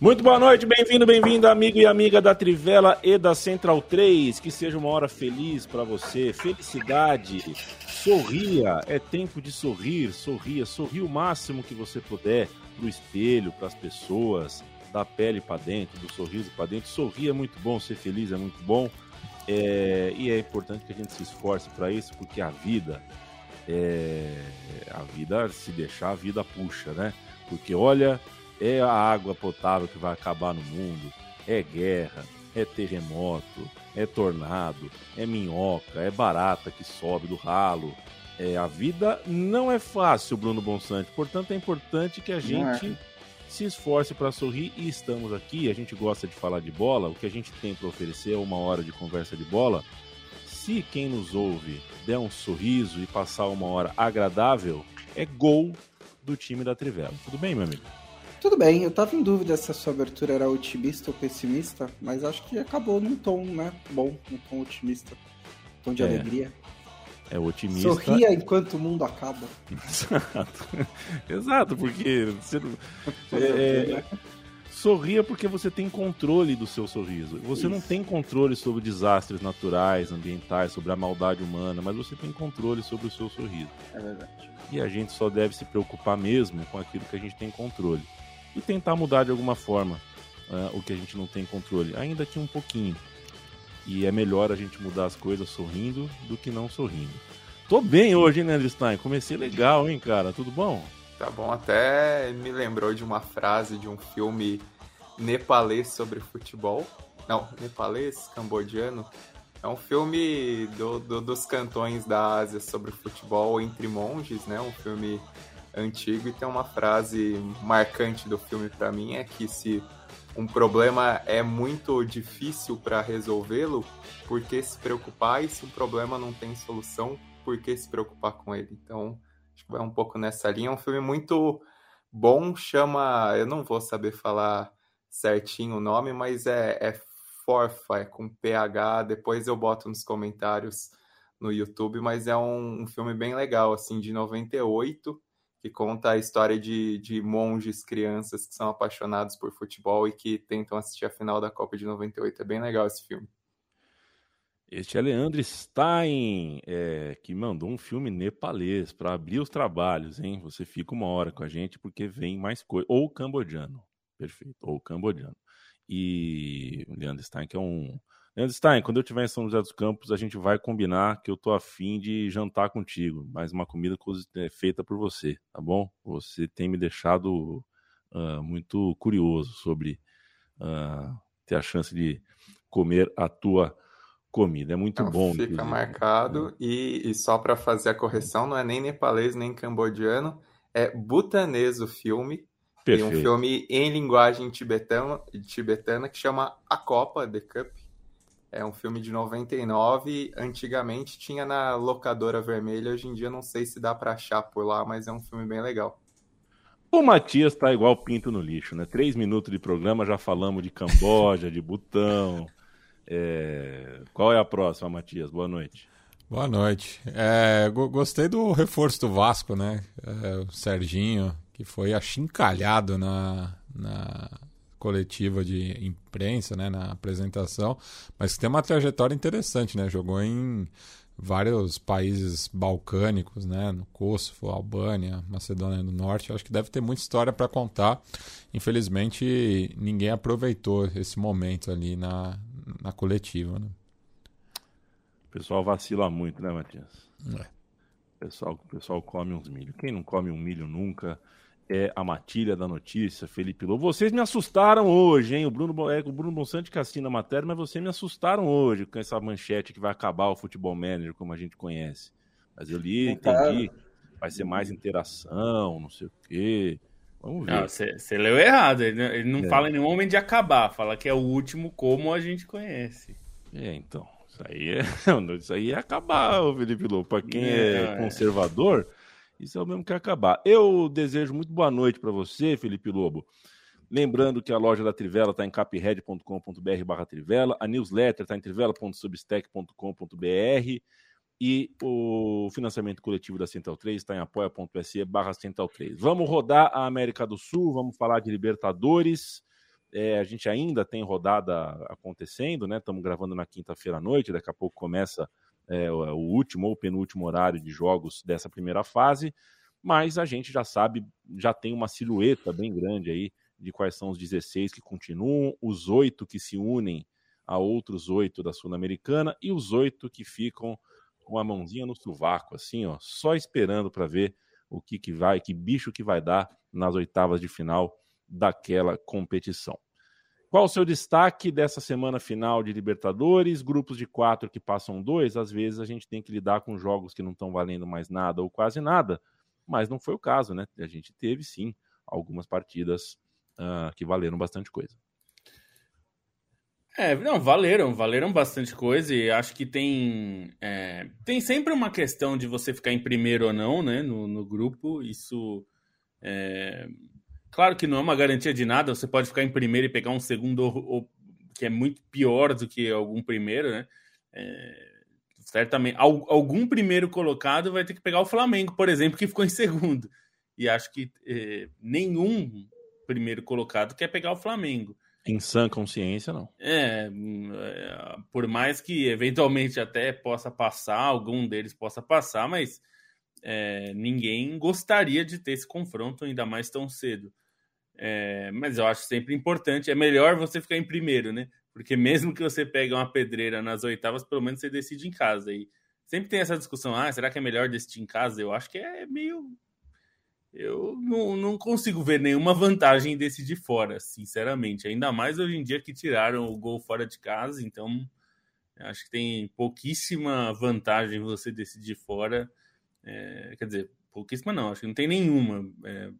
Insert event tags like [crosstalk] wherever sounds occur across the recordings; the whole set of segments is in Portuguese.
Muito boa noite, bem-vindo, bem-vindo, amigo e amiga da Trivela e da Central 3. Que seja uma hora feliz para você, felicidade. Sorria, é tempo de sorrir, sorria, sorria o máximo que você puder pro espelho, para as pessoas, da pele para dentro, do sorriso para dentro. Sorrir é muito bom, ser feliz é muito bom. É... e é importante que a gente se esforce para isso, porque a vida, é... a vida, se deixar, a vida puxa, né? Porque olha, é a água potável que vai acabar no mundo, é guerra, é terremoto, é tornado, é minhoca, é barata que sobe do ralo. É, a vida não é fácil, Bruno Bonsante. Portanto, é importante que a é. gente é. se esforce para sorrir e estamos aqui. A gente gosta de falar de bola. O que a gente tem para oferecer é uma hora de conversa de bola. Se quem nos ouve der um sorriso e passar uma hora agradável, é gol do time da Trivela. Tudo bem, meu amigo? Tudo bem, eu tava em dúvida se a sua abertura era otimista ou pessimista, mas acho que acabou num tom, né? Bom, num tom otimista. Tom de é. alegria. É otimista. Sorria enquanto o mundo acaba. [laughs] Exato. Exato, porque você [laughs] é, é, sorria porque você tem controle do seu sorriso. Você Isso. não tem controle sobre desastres naturais, ambientais, sobre a maldade humana, mas você tem controle sobre o seu sorriso. É verdade. E a gente só deve se preocupar mesmo com aquilo que a gente tem controle e tentar mudar de alguma forma uh, o que a gente não tem controle, ainda que um pouquinho. E é melhor a gente mudar as coisas sorrindo do que não sorrindo. Tô bem hoje, Leandro Stein? Comecei legal, hein, cara? Tudo bom? Tá bom, até me lembrou de uma frase de um filme nepalês sobre futebol. Não, nepalês, cambodiano. É um filme do, do, dos cantões da Ásia sobre futebol entre monges, né? Um filme antigo e tem uma frase marcante do filme para mim é que se um problema é muito difícil para resolvê-lo, por que se preocupar? E se um problema não tem solução, por que se preocupar com ele? Então, acho que vai um pouco nessa linha. É um filme muito bom, chama. Eu não vou saber falar certinho o nome, mas é, é Forfa, é com PH. Depois eu boto nos comentários no YouTube, mas é um, um filme bem legal, assim, de 98 que conta a história de, de monges, crianças que são apaixonados por futebol e que tentam assistir a final da Copa de 98. É bem legal esse filme. Este é Leandro Stein, é, que mandou um filme nepalês para abrir os trabalhos, hein? Você fica uma hora com a gente porque vem mais coisa. Ou cambodiano, perfeito, ou cambodiano. E o Leandro Stein, que é um Leandro Stein, quando eu estiver em São José dos Campos, a gente vai combinar que eu tô afim de jantar contigo, mas uma comida é, feita por você, tá bom? Você tem me deixado uh, muito curioso sobre uh, ter a chance de comer a tua comida. É muito então, bom. Fica inclusive. marcado. E, e só para fazer a correção, não é nem nepalês nem cambodiano, é butanês o filme. Perfeito. Tem um filme em linguagem tibetana, tibetana que chama A Copa, The Cup é um filme de 99. Antigamente tinha na locadora vermelha. Hoje em dia não sei se dá para achar por lá, mas é um filme bem legal. O Matias tá igual pinto no lixo, né? Três minutos de programa, já falamos de Camboja, de Butão. É... Qual é a próxima, Matias? Boa noite. Boa noite. É, gostei do reforço do Vasco, né? É, o Serginho, que foi achincalhado na, na coletiva de imprensa, né, na apresentação, mas que tem uma trajetória interessante, né? Jogou em vários países balcânicos, né, no Kosovo, Albânia, Macedônia do Norte. Acho que deve ter muita história para contar. Infelizmente, ninguém aproveitou esse momento ali na, na coletiva, né? O pessoal vacila muito, né, Matias? É. O pessoal, o pessoal come uns milho. Quem não come um milho nunca é a matilha da notícia, Felipe Lobo. Vocês me assustaram hoje, hein? O Bruno, é, o Bruno Bonsante que assina a matéria, mas vocês me assustaram hoje com essa manchete que vai acabar o futebol manager como a gente conhece. Mas eu li, entendi. Vai ser mais interação, não sei o quê. Vamos ver. Você leu errado. Ele, ele não é. fala em nenhum momento de acabar. Fala que é o último como a gente conhece. É, então. Isso aí é, [laughs] isso aí é acabar, Felipe Lobo. Para quem é, é conservador, isso é o mesmo que acabar. Eu desejo muito boa noite para você, Felipe Lobo. Lembrando que a loja da Trivela está em capred.com.br barra Trivela, a newsletter está em trivela.substack.com.br e o financiamento coletivo da Central 3 está em apoia.se barra Central 3. Vamos rodar a América do Sul, vamos falar de Libertadores. É, a gente ainda tem rodada acontecendo, né? Estamos gravando na quinta-feira à noite, daqui a pouco começa é, o último ou penúltimo horário de jogos dessa primeira fase, mas a gente já sabe, já tem uma silhueta bem grande aí de quais são os 16 que continuam, os oito que se unem a outros oito da Sul-Americana e os oito que ficam com a mãozinha no sovaco, assim, ó, só esperando para ver o que, que vai, que bicho que vai dar nas oitavas de final daquela competição. Qual o seu destaque dessa semana final de Libertadores? Grupos de quatro que passam dois, às vezes a gente tem que lidar com jogos que não estão valendo mais nada ou quase nada, mas não foi o caso, né? A gente teve sim algumas partidas uh, que valeram bastante coisa. É, não, valeram, valeram bastante coisa e acho que tem, é, tem sempre uma questão de você ficar em primeiro ou não, né, no, no grupo, isso é, claro que não é uma garantia de nada, você pode ficar em primeiro e pegar um segundo ou, que é muito pior do que algum primeiro, né, é, certamente, algum primeiro colocado vai ter que pegar o Flamengo, por exemplo, que ficou em segundo, e acho que é, nenhum primeiro colocado quer pegar o Flamengo. Em sã consciência, não. É, é, por mais que eventualmente até possa passar, algum deles possa passar, mas é, ninguém gostaria de ter esse confronto ainda mais tão cedo. É, mas eu acho sempre importante, é melhor você ficar em primeiro, né? Porque mesmo que você pegue uma pedreira nas oitavas, pelo menos você decide em casa. E sempre tem essa discussão: ah, será que é melhor decidir em casa? Eu acho que é meio eu não, não consigo ver nenhuma vantagem em decidir fora, sinceramente. Ainda mais hoje em dia que tiraram o gol fora de casa, então acho que tem pouquíssima vantagem você decidir fora. É, quer dizer, pouquíssima não, acho que não tem nenhuma. É,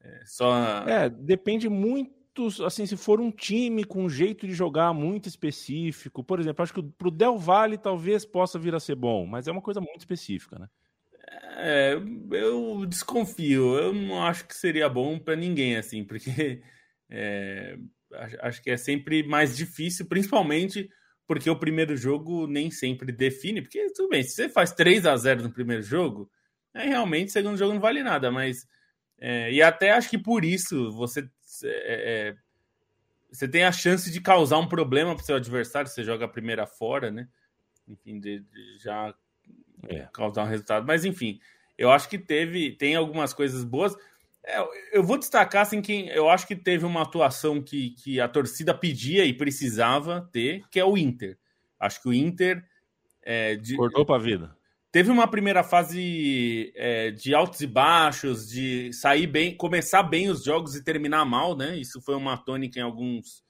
é, só. É, depende muito. Assim, se for um time com um jeito de jogar muito específico, por exemplo, acho que pro Del Valle talvez possa vir a ser bom, mas é uma coisa muito específica, né? É, eu desconfio. Eu não acho que seria bom para ninguém, assim, porque é, acho que é sempre mais difícil, principalmente porque o primeiro jogo nem sempre define. Porque tudo bem, se você faz 3 a 0 no primeiro jogo, aí realmente o segundo jogo não vale nada. Mas é, e até acho que por isso você é, é você tem a chance de causar um problema para o seu adversário. Você joga a primeira fora, né? Enfim, de, de já é. causar um resultado. Mas enfim, eu acho que teve, tem algumas coisas boas. É, eu vou destacar assim que eu acho que teve uma atuação que, que a torcida pedia e precisava ter, que é o Inter. Acho que o Inter é, de, cortou para a vida. Teve uma primeira fase é, de altos e baixos, de sair bem, começar bem os jogos e terminar mal, né? Isso foi uma tônica em alguns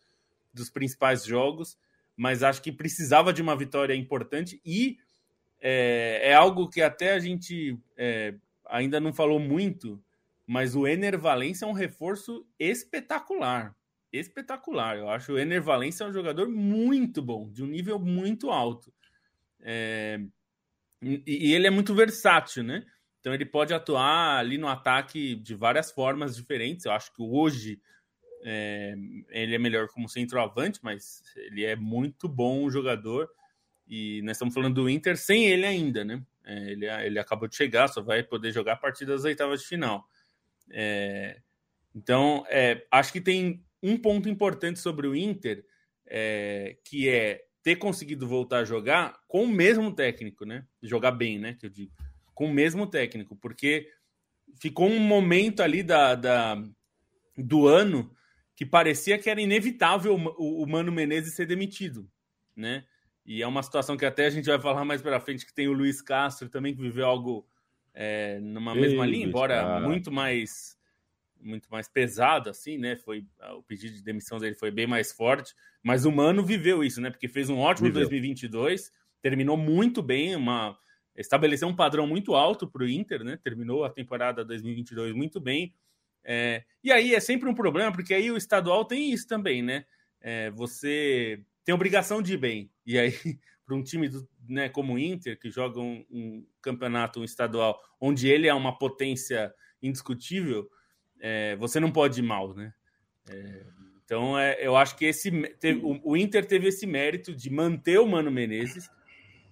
dos principais jogos, mas acho que precisava de uma vitória importante e é, é algo que até a gente é, ainda não falou muito, mas o Ener é um reforço espetacular. Espetacular. Eu acho o Ener Valencia um jogador muito bom, de um nível muito alto. É, e, e ele é muito versátil, né? Então ele pode atuar ali no ataque de várias formas diferentes. Eu acho que hoje é, ele é melhor como centroavante, mas ele é muito bom jogador. E nós estamos falando do Inter sem ele ainda, né? É, ele, ele acabou de chegar, só vai poder jogar a partir das oitavas de final. É, então, é, acho que tem um ponto importante sobre o Inter, é, que é ter conseguido voltar a jogar com o mesmo técnico, né? Jogar bem, né? Que eu digo. Com o mesmo técnico, porque ficou um momento ali da, da do ano que parecia que era inevitável o, o Mano Menezes ser demitido, né? E é uma situação que até a gente vai falar mais para frente, que tem o Luiz Castro também, que viveu algo é, numa Ei, mesma linha, embora cara. muito mais muito mais pesado, assim, né? Foi o pedido de demissão dele foi bem mais forte, mas o Mano viveu isso, né? Porque fez um ótimo viveu. 2022, terminou muito bem, uma estabeleceu um padrão muito alto para o Inter, né? Terminou a temporada 2022 muito bem. É, e aí é sempre um problema, porque aí o estadual tem isso também, né? É, você tem obrigação de ir bem. E aí, [laughs] para um time do, né, como o Inter, que joga um, um, campeonato um estadual onde ele é uma potência indiscutível, é, você não pode ir mal, né? É, então, é, eu acho que esse teve, o, o, Inter teve esse mérito de manter o Mano Menezes,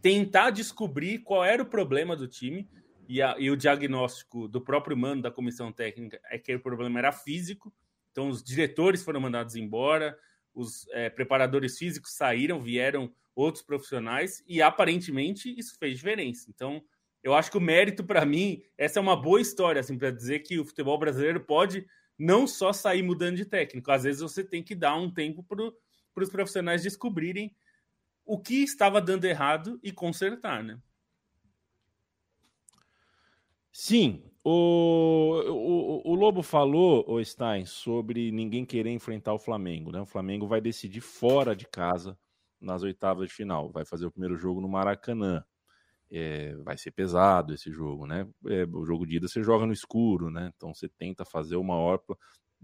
tentar descobrir qual era o problema do time, e, a, e o diagnóstico do próprio Mano, da comissão técnica, é que o problema era físico, então os diretores foram mandados embora, os é, preparadores físicos saíram, vieram outros profissionais e aparentemente isso fez diferença. Então, eu acho que o mérito para mim, essa é uma boa história assim para dizer que o futebol brasileiro pode não só sair mudando de técnico, às vezes você tem que dar um tempo para os profissionais descobrirem o que estava dando errado e consertar, né? Sim, o, o, o, Lobo falou, o Stein, sobre ninguém querer enfrentar o Flamengo. Né? O Flamengo vai decidir fora de casa nas oitavas de final. Vai fazer o primeiro jogo no Maracanã. É, vai ser pesado esse jogo, né? É, o jogo de ida você joga no escuro, né? Então você tenta fazer o maior.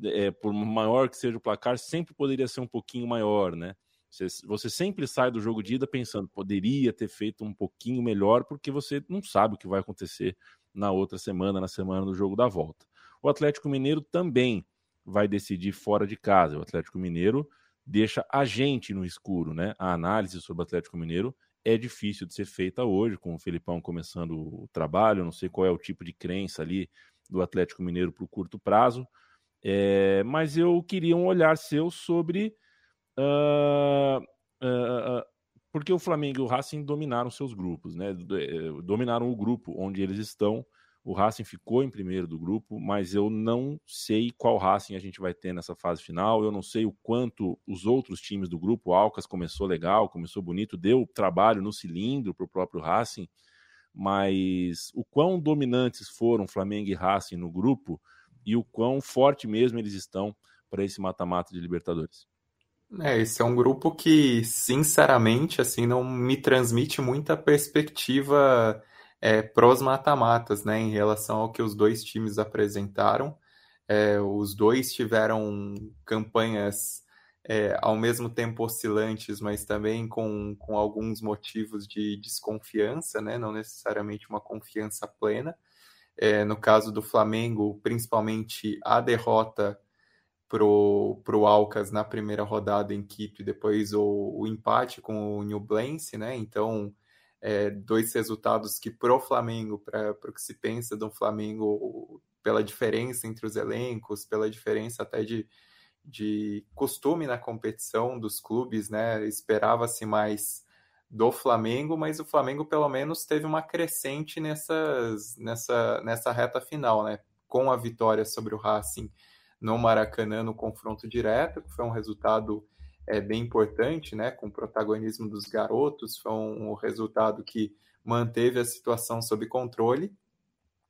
É, por maior que seja o placar, sempre poderia ser um pouquinho maior, né? Você, você sempre sai do jogo de ida pensando, poderia ter feito um pouquinho melhor, porque você não sabe o que vai acontecer na outra semana, na semana do jogo da volta. O Atlético Mineiro também vai decidir fora de casa. O Atlético Mineiro deixa a gente no escuro, né? A análise sobre o Atlético Mineiro é difícil de ser feita hoje, com o Felipão começando o trabalho. não sei qual é o tipo de crença ali do Atlético Mineiro para o curto prazo, é, mas eu queria um olhar seu sobre. Uh, uh, porque o Flamengo e o Racing dominaram seus grupos, né? Eh, dominaram o grupo onde eles estão. O Racing ficou em primeiro do grupo, mas eu não sei qual Racing a gente vai ter nessa fase final. Eu não sei o quanto os outros times do grupo, o Alcas começou legal, começou bonito, deu trabalho no cilindro para o próprio Racing, mas o quão dominantes foram Flamengo e Racing no grupo e o quão forte mesmo eles estão para esse mata-mata de Libertadores. É, esse é um grupo que, sinceramente, assim, não me transmite muita perspectiva é, pros mata-matas, né, em relação ao que os dois times apresentaram. É, os dois tiveram campanhas é, ao mesmo tempo oscilantes, mas também com, com alguns motivos de desconfiança, né, não necessariamente uma confiança plena. É, no caso do Flamengo, principalmente a derrota pro, pro Alcas na primeira rodada em Quito e depois o, o empate com o Nublense, né? Então, é, dois resultados que pro Flamengo, para o que se pensa do Flamengo, pela diferença entre os elencos, pela diferença até de, de costume na competição dos clubes, né? Esperava-se mais do Flamengo, mas o Flamengo pelo menos teve uma crescente nessas, nessa, nessa reta final, né? Com a vitória sobre o Racing no Maracanã no confronto direto, que foi um resultado é, bem importante, né, com o protagonismo dos garotos, foi um, resultado que manteve a situação sob controle.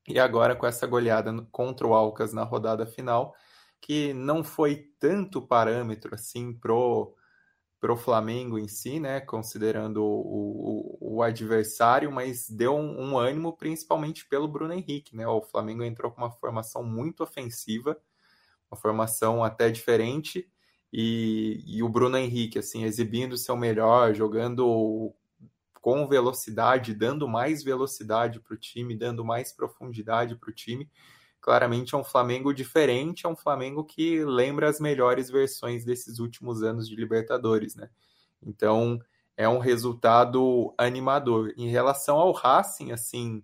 E agora com essa goleada contra o Alcas na rodada final, que não foi tanto parâmetro assim pro pro Flamengo em si, né, considerando o, o, o adversário, mas deu um, um, ânimo principalmente pelo Bruno Henrique, né? O Flamengo entrou com uma formação muito ofensiva, uma formação até diferente. E, e o Bruno Henrique, assim, exibindo o seu melhor, jogando com velocidade, dando mais velocidade para o time, dando mais profundidade para o time. Claramente é um Flamengo diferente, é um Flamengo que lembra as melhores versões desses últimos anos de Libertadores, né? Então é um resultado animador. Em relação ao Racing, assim,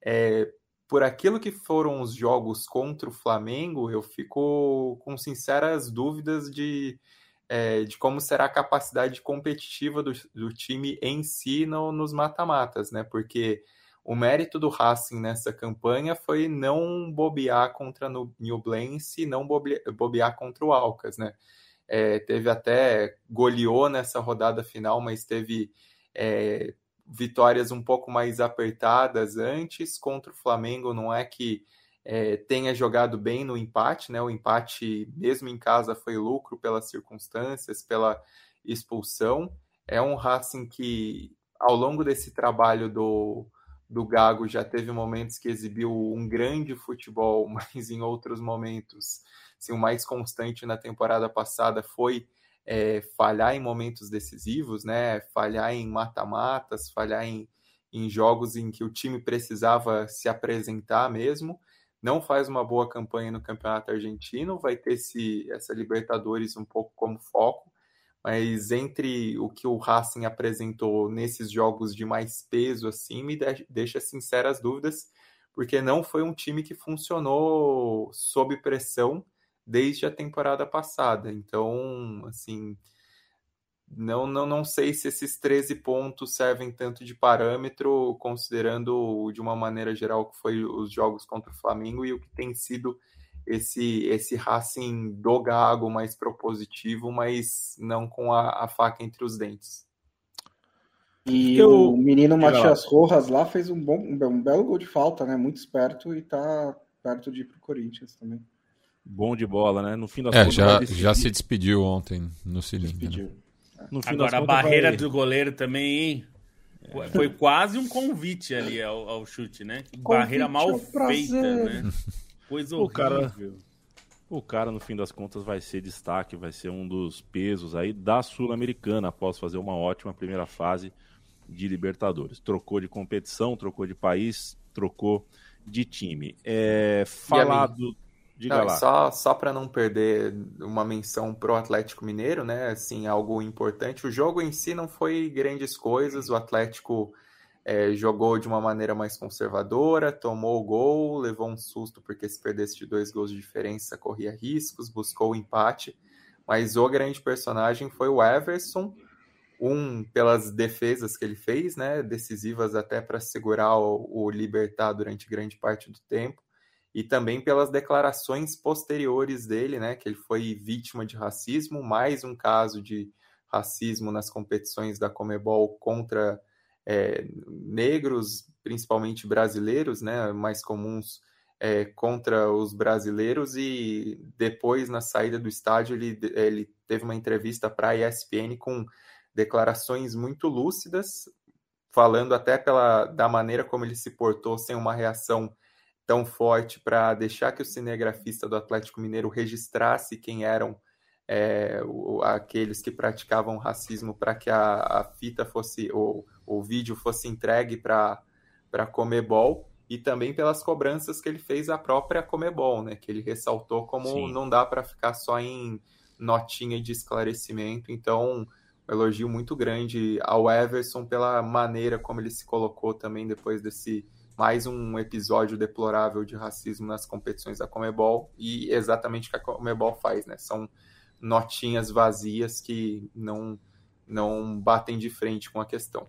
é, por aquilo que foram os jogos contra o Flamengo, eu fico com sinceras dúvidas de, é, de como será a capacidade competitiva do, do time em si no, nos mata-matas, né? Porque o mérito do Racing nessa campanha foi não bobear contra o Nublense, não bobear contra o Alcas, né? É, teve até goleou nessa rodada final, mas teve é, vitórias um pouco mais apertadas antes contra o Flamengo. Não é que é, tenha jogado bem no empate, né? O empate, mesmo em casa, foi lucro pelas circunstâncias, pela expulsão. É um Racing que, ao longo desse trabalho do, do Gago, já teve momentos que exibiu um grande futebol, [laughs] mas em outros momentos, assim, o mais constante na temporada passada foi é, falhar em momentos decisivos, né? Falhar em mata-matas, falhar em, em jogos em que o time precisava se apresentar mesmo não faz uma boa campanha no Campeonato Argentino, vai ter esse, essa Libertadores um pouco como foco, mas entre o que o Racing apresentou nesses jogos de mais peso, assim, me deixa sinceras dúvidas, porque não foi um time que funcionou sob pressão desde a temporada passada. Então, assim, não, não, não sei se esses 13 pontos servem tanto de parâmetro, considerando de uma maneira geral que foi os jogos contra o Flamengo e o que tem sido esse esse Racing do Gago mais propositivo, mas não com a, a faca entre os dentes. E Eu... o menino Matias Rojas lá fez um bom um belo gol de falta, né? Muito esperto e tá perto de ir pro Corinthians também. Bom de bola, né? No fim das é, contas, já, já se despediu ontem no cilindro. Né? Agora, a barreira vai... do goleiro também, hein? É. Foi quase um convite ali ao, ao chute, né? Convite barreira mal feita, né? Coisa horrível. O cara, o cara, no fim das contas, vai ser destaque, vai ser um dos pesos aí da Sul-Americana após fazer uma ótima primeira fase de Libertadores. Trocou de competição, trocou de país, trocou de time. É, falado Diga não, lá. Só, só para não perder uma menção pro Atlético Mineiro, né? Assim, algo importante. O jogo em si não foi grandes coisas. O Atlético é, jogou de uma maneira mais conservadora, tomou o gol, levou um susto porque se perdesse de dois gols de diferença corria riscos, buscou o empate. Mas o grande personagem foi o Everson, um pelas defesas que ele fez, né? Decisivas até para segurar o, o Libertar durante grande parte do tempo e também pelas declarações posteriores dele, né, que ele foi vítima de racismo, mais um caso de racismo nas competições da Comebol contra é, negros, principalmente brasileiros, né, mais comuns é, contra os brasileiros. E depois na saída do estádio ele, ele teve uma entrevista para a ESPN com declarações muito lúcidas, falando até pela da maneira como ele se portou sem uma reação tão forte para deixar que o cinegrafista do Atlético Mineiro registrasse quem eram é, o, aqueles que praticavam racismo para que a, a, fita fosse, o, o vídeo fosse entregue para a Comebol e também pelas cobranças que ele fez à própria Comebol, né, que ele ressaltou como Sim. não dá para ficar só em notinha de esclarecimento, então um elogio muito grande ao Everson pela maneira como ele se colocou também depois desse mais um episódio deplorável de racismo nas competições da Comebol e exatamente o que a Comebol faz, né? São notinhas vazias que não não batem de frente com a questão.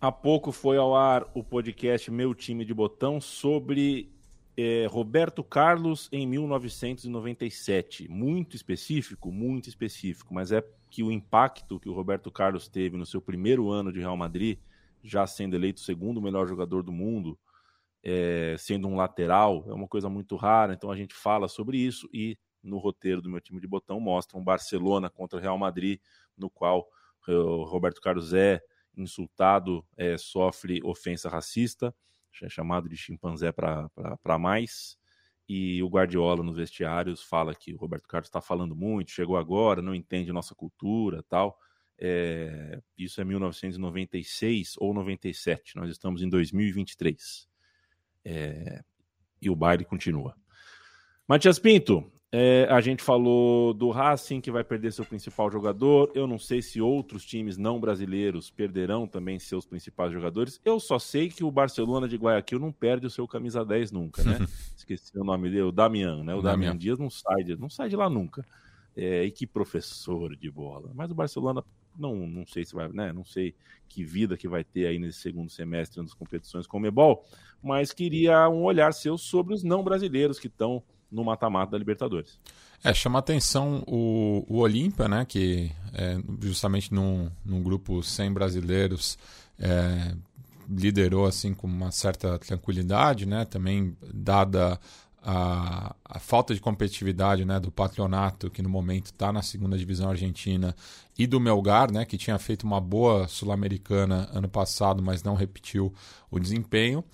Há pouco foi ao ar o podcast Meu Time de Botão sobre é, Roberto Carlos em 1997. Muito específico, muito específico, mas é que o impacto que o Roberto Carlos teve no seu primeiro ano de Real Madrid já sendo eleito o segundo melhor jogador do mundo, é, sendo um lateral, é uma coisa muito rara, então a gente fala sobre isso e no roteiro do meu time de botão mostra um Barcelona contra o Real Madrid, no qual o Roberto Carlos é insultado, é, sofre ofensa racista, é chamado de chimpanzé para mais, e o Guardiola nos vestiários fala que o Roberto Carlos está falando muito, chegou agora, não entende nossa cultura tal. É, isso é 1996 ou 97. Nós estamos em 2023. É, e o baile continua. Matias Pinto, é, a gente falou do Racing que vai perder seu principal jogador. Eu não sei se outros times não brasileiros perderão também seus principais jogadores. Eu só sei que o Barcelona de Guayaquil não perde o seu camisa 10 nunca, né? [laughs] Esqueci o nome dele, o Damian, né? O, Damian Dias não sai, de, não sai de lá nunca. É, e que professor de bola. Mas o Barcelona não, não sei se vai, né? Não sei que vida que vai ter aí nesse segundo semestre nas competições com o Mebol, mas queria um olhar seu sobre os não brasileiros que estão no mata-mata da Libertadores. É, chama atenção o, o Olímpia, né? Que é, justamente num, num grupo sem brasileiros é, liderou assim com uma certa tranquilidade, né? Também dada a, a, falta de competitividade né, do Patronato, que no momento está na segunda divisão argentina, e do Melgar, né, que tinha feito uma boa Sul-Americana ano passado, mas não repetiu o desempenho.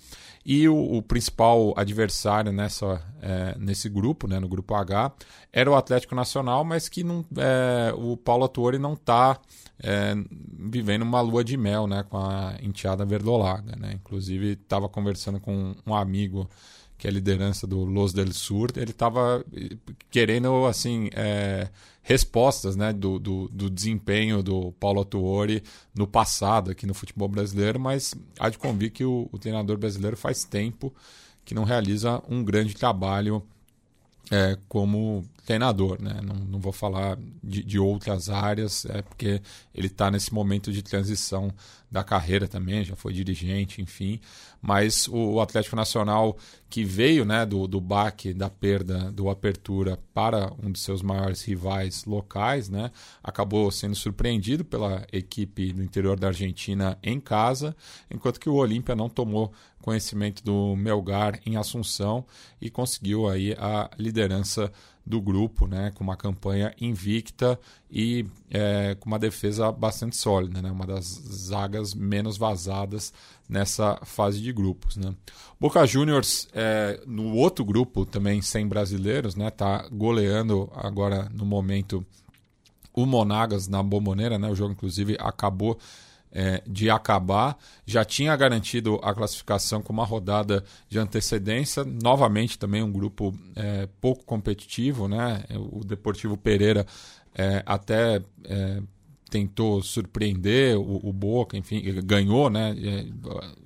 E o, o principal adversário nessa, é, nesse grupo, né, no grupo H, era o Atlético Nacional, mas que não, é, o Paulo Atuori não está é, vivendo uma lua de mel né, com a enteada verdolaga. Né? Inclusive, estava conversando com um amigo que é a liderança do Los del Sur, ele estava querendo assim é, respostas né, do, do, do, desempenho do Paulo Tuori no passado aqui no futebol brasileiro, mas há de convir que o, o treinador brasileiro faz tempo que não realiza um grande trabalho é, como treinador, né? Não, não vou falar de, de, outras áreas, é porque ele está nesse momento de transição da carreira também, já foi dirigente, enfim. Mas o, Atlético Nacional, que veio né, do, do baque da perda do Apertura para um de seus maiores rivais locais, né, acabou sendo surpreendido pela equipe do interior da Argentina em casa, enquanto que o Olímpia não tomou conhecimento do Melgar em Assunção e conseguiu aí a liderança do grupo, né, com uma campanha invicta e é, com uma defesa bastante sólida, né, uma das zagas menos vazadas nessa fase de grupos. Né. Boca Juniors, é, no outro grupo também sem brasileiros, né, tá goleando agora no momento o Monagas na Bomboneira, né, o jogo inclusive acabou é, de acabar, já tinha garantido a classificação com uma rodada de antecedência. Novamente, também um grupo é, pouco competitivo, né? O Deportivo Pereira é, até é, tentou surpreender o, o, Boca, enfim, ganhou, né? É,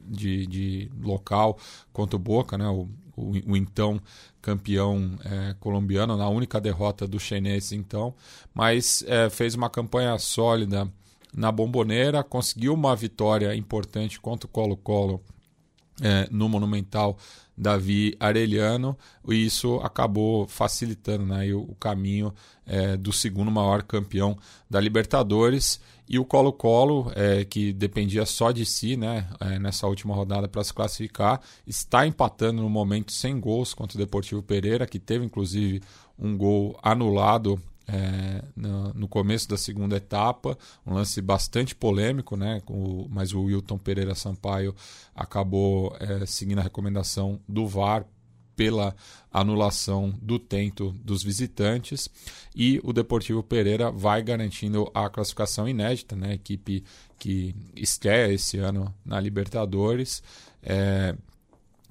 de, de local contra o Boca, né? O, o, o então campeão é, colombiano, na única derrota do chinês, então, mas fez uma campanha sólida na Bomboneira, conseguiu uma vitória importante contra o Colo-Colo é, no Monumental Davi Arellano, e isso acabou facilitando né, o, o, caminho é, do segundo maior campeão da Libertadores. E o Colo-Colo, é, que dependia só de si né, é, nessa última rodada para se classificar, está empatando no momento sem gols contra o Deportivo Pereira, que teve inclusive um gol anulado é, no, no, começo da segunda etapa, um lance bastante polêmico, né? O, mas o Wilton Pereira Sampaio acabou é, seguindo a recomendação do VAR pela anulação do tento dos visitantes e o Deportivo Pereira vai garantindo a classificação inédita, né? Equipe que estreia esse ano na Libertadores. É,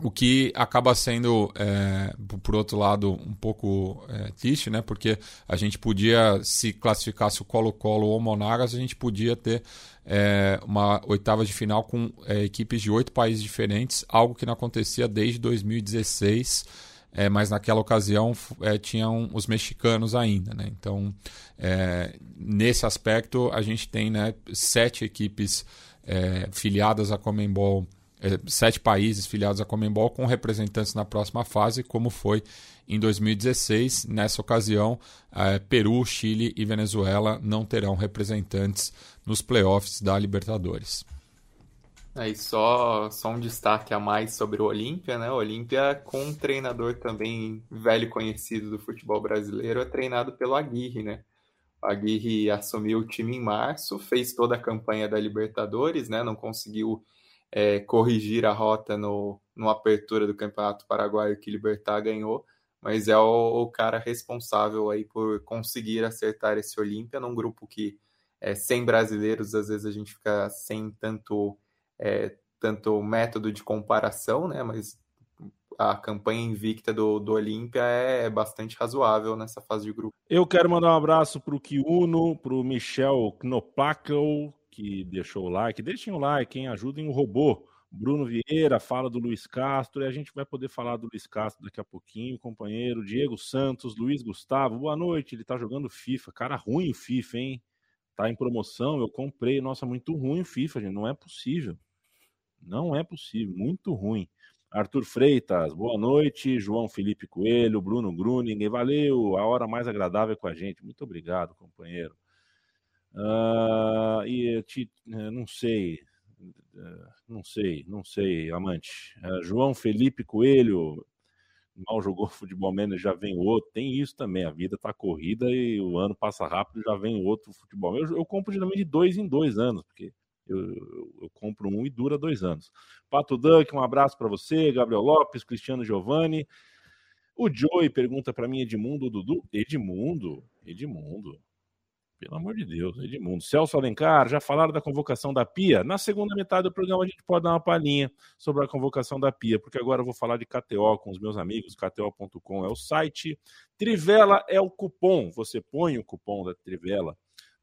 o que acaba sendo, é, por outro lado, um pouco é, triste, né? Porque a gente podia, se classificasse o Colo-Colo ou o Monagas, a gente podia ter é, uma oitava de final com é, equipes de oito países diferentes, algo que não acontecia desde 2016. É, mas naquela ocasião é, tinham os mexicanos ainda, né? Então, nesse aspecto, a gente tem né, sete equipes filiadas à Comembol é, sete países filiados à Comembol com representantes na próxima fase, como foi em 2016. Nessa ocasião, é, Peru, Chile e Venezuela não terão representantes nos playoffs da Libertadores. Aí só, só um destaque a mais sobre o Olímpia, né? O Olímpia, com um treinador também velho conhecido do futebol brasileiro, é treinado pelo Aguirre, né? O Aguirre assumiu o time em março, fez toda a campanha da Libertadores, né? Não conseguiu é, corrigir a rota no, no apertura do Campeonato Paraguaio que Libertar ganhou, mas é o, o, cara responsável aí por conseguir acertar esse Olímpia num grupo que é, sem brasileiros, às vezes a gente fica sem tanto, é, tanto método de comparação, né? Mas a campanha invicta do, do Olímpia é, é bastante razoável nessa fase de grupo. Eu quero mandar um abraço para o Kiuno, para o Michel Knopakel, que deixou o like. Deixem o like, hein? Ajudem o robô. Bruno Vieira fala do Luiz Castro e a gente vai poder falar do Luiz Castro daqui a pouquinho, companheiro. Diego Santos, Luiz Gustavo, boa noite. Ele tá jogando FIFA. Cara, ruim o FIFA, hein? Tá em promoção, eu comprei. Nossa, muito ruim o FIFA, gente. Não é possível. Não é possível, muito ruim. Arthur Freitas, boa noite. João Felipe Coelho, Bruno Gruning, valeu. A hora mais agradável com a gente. Muito obrigado, companheiro. Uh, e te, eh, não sei, uh, Não sei, não sei, amante. É, João Felipe Coelho, mal jogou [laughs] futebol menos, já vem outro. Tem isso também, a vida tá corrida e o ano passa rápido, já vem outro futebol. Eu, eu compro geralmente de dois em dois anos, porque eu, eu, eu compro um e dura dois anos. Pato Duck, um abraço para você, Gabriel Lopes, Cristiano Giovanni. O Joey pergunta para mim, Edmundo, Dudu. Edmundo, Edmundo. Pelo amor de Deus, Edmundo. Celso Alencar, já falaram da convocação da Pia? Na segunda metade do programa a gente pode dar uma palhinha sobre a convocação da Pia, porque agora eu vou falar de KTO com os meus amigos. KTO.com é o site, Trivela é o cupom. Você põe o cupom da Trivela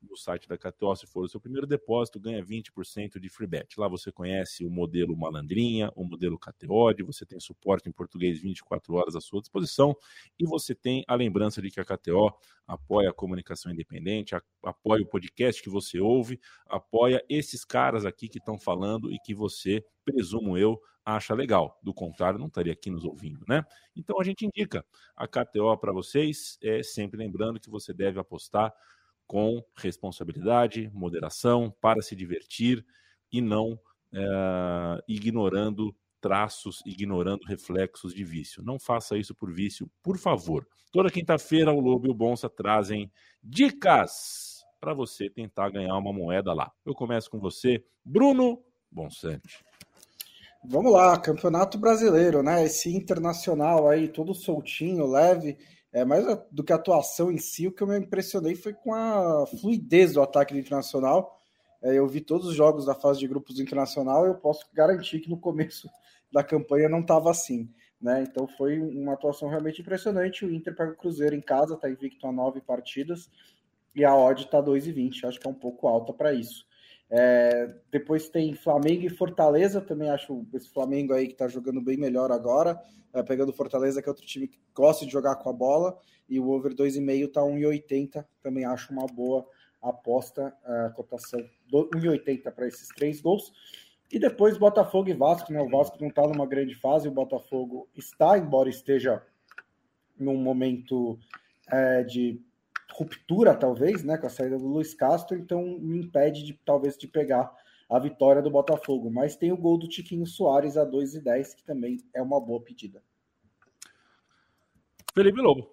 no site da KTO, se for o seu primeiro depósito, ganha 20% de free bet. Lá você conhece o modelo Malandrinha, o modelo KTO, você tem suporte em português 24 horas à sua disposição e você tem a lembrança de que a KTO apoia a comunicação independente, apoia o podcast que você ouve, apoia esses caras aqui que estão falando e que você, presumo eu, acha legal. Do contrário, não estaria aqui nos ouvindo, né? Então a gente indica a KTO para vocês, é sempre lembrando que você deve apostar com responsabilidade, moderação, para se divertir e não é, ignorando traços, ignorando reflexos de vício. Não faça isso por vício, por favor. Toda quinta-feira o Lobo e o Bonsa trazem dicas para você tentar ganhar uma moeda lá. Eu começo com você, Bruno Bonsante. Vamos lá, Campeonato Brasileiro, né? Esse internacional aí, todo soltinho, leve. É, mais do que a atuação em si, o que eu me impressionei foi com a fluidez do ataque do Internacional. É, eu vi todos os jogos da fase de grupos do Internacional e eu posso garantir que no começo [laughs] da campanha não estava assim. Né? Então foi uma atuação realmente impressionante. O Inter pega o Cruzeiro em casa, está invicto a nove partidas e a odd está 2,20. Acho que é um pouco alta para isso. É, depois tem Flamengo e Fortaleza, também acho esse Flamengo aí que está jogando bem melhor agora, é, pegando Fortaleza, que é outro time que gosta de jogar com a bola, e o over 2,5 está 1,80, também acho uma boa aposta, a cotação 1,80 para esses três gols. E depois Botafogo e Vasco, né? O Vasco não está numa grande fase, o Botafogo está, embora esteja num momento é, de ruptura, talvez, né, com a saída do Luiz Castro, então me impede de talvez de pegar a vitória do Botafogo. Mas tem o gol do Tiquinho Soares a 2,10, que também é uma boa pedida. Felipe Lobo.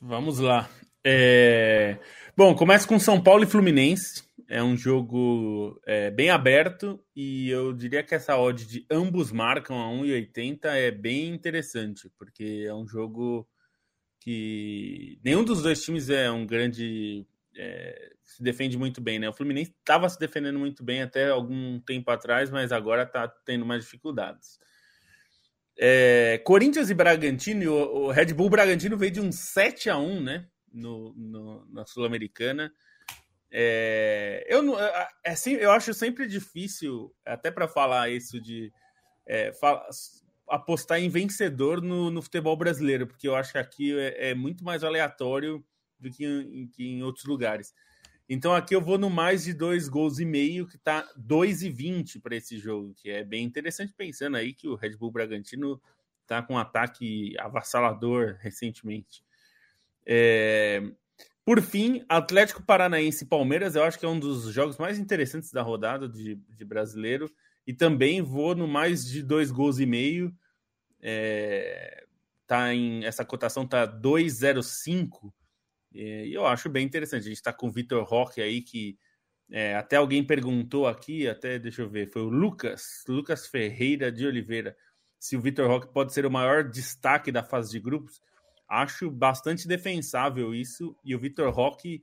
Vamos lá. É... Bom, começa com São Paulo e Fluminense. É um jogo é, bem aberto e eu diria que essa odd de ambos marcam a 1,80 é bem interessante, porque é um jogo que nenhum dos dois times é um grande. É, se defende muito bem, né? O Fluminense estava se defendendo muito bem até algum tempo atrás, mas agora está tendo mais dificuldades. É, Corinthians e Bragantino, o, o, Red Bull Bragantino veio de um 7 a 1 né? No, no na Sul-Americana. É, eu, não, é, assim, eu acho sempre difícil, até para falar isso de. É, fala, apostar em vencedor no, no, futebol brasileiro, porque eu acho que aqui é, é muito mais aleatório do que em, que em, outros lugares. Então aqui eu vou no mais de dois gols e meio, que tá 2,20 para esse jogo, que é bem interessante pensando aí que o Red Bull Bragantino tá com um ataque avassalador recentemente. É... Por fim, Atlético Paranaense e Palmeiras, eu acho que é um dos jogos mais interessantes da rodada de, de brasileiro. E também vou no mais de dois gols e meio. É, tá em, essa cotação tá 2,05. E eu acho bem interessante. A gente está com o Vitor Roque aí, que é, até alguém perguntou aqui, até deixa eu ver, foi o Lucas, Lucas Ferreira de Oliveira, se o Vitor Roque pode ser o maior destaque da fase de grupos. Acho bastante defensável isso. E o Vitor Roque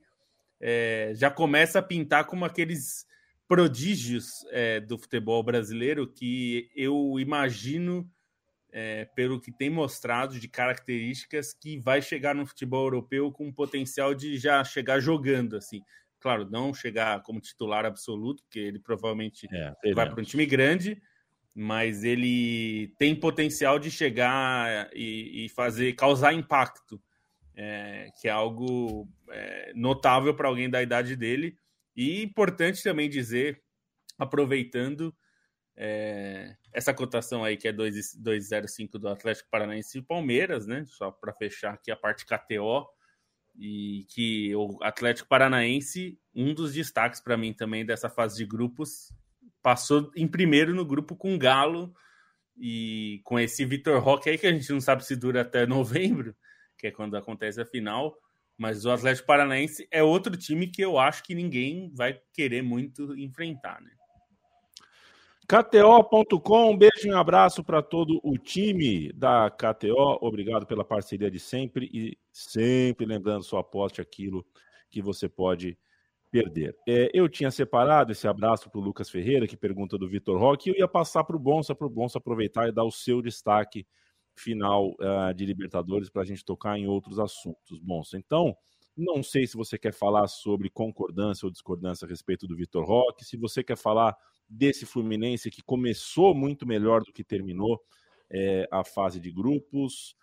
é, já começa a pintar como aqueles prodígios é, do futebol brasileiro que eu imagino, é, pelo que tem mostrado de características, que vai chegar no futebol europeu com potencial de já chegar jogando assim. Claro, não chegar como titular absoluto, porque ele provavelmente é, vai para um time grande, mas ele tem potencial de chegar e, e fazer causar impacto, que é algo notável para alguém da idade dele e importante também dizer, aproveitando é, essa cotação aí que é 2,05 do Atlético Paranaense e Palmeiras, né? Só para fechar aqui a parte KTO, e que o Atlético Paranaense, um dos destaques para mim também dessa fase de grupos, passou em primeiro no grupo com Galo e com esse Vitor Roque aí que a gente não sabe se dura até [laughs] novembro, que é quando acontece a final. Mas o Atlético Paranaense é outro time que eu acho que ninguém vai querer muito enfrentar, né? KTO.com, um beijo e um abraço para todo o time da KTO. Obrigado pela parceria de sempre e sempre lembrando, só aposte aquilo que você pode perder. É, eu tinha separado esse abraço para o Lucas Ferreira, que pergunta do Vitor Roque, e eu ia passar para o Bonsa, para o Bonsa aproveitar e dar o seu destaque final uh, de Libertadores para a gente tocar em outros assuntos. Bonsa, então, não sei se você quer falar sobre concordância ou discordância a respeito do Vitor Roque, se você quer falar desse Fluminense que começou muito melhor do que terminou é, a fase de grupos,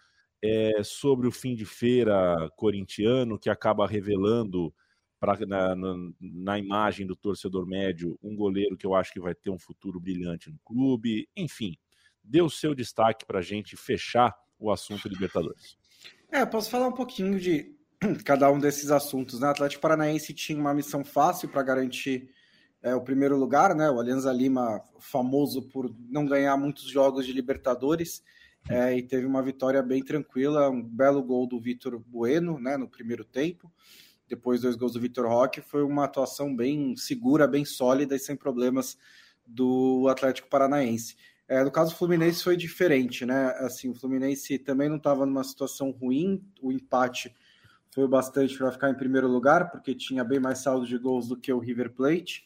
é, sobre o fim de feira corintiano que acaba revelando pra, na, na, na, imagem do torcedor médio um goleiro que eu acho que vai ter um futuro brilhante no clube, enfim, dê o seu destaque para a gente fechar o assunto Libertadores. É, posso falar um pouquinho de [clears throat] cada um desses assuntos, né? O Atlético Paranaense tinha uma missão fácil para garantir é, o primeiro lugar, né? O Alianza Lima, famoso por não ganhar muitos jogos de Libertadores, é, e teve uma vitória bem tranquila, um belo gol do Vitor Bueno, né? No primeiro tempo, depois dois gols do Vitor Roque, foi uma atuação bem segura, bem sólida e sem problemas do Atlético Paranaense. É, no caso do Fluminense foi diferente, né? Assim, o Fluminense também não estava numa situação ruim, o empate foi bastante para ficar em primeiro lugar, porque tinha bem mais saldo de gols do que o River Plate.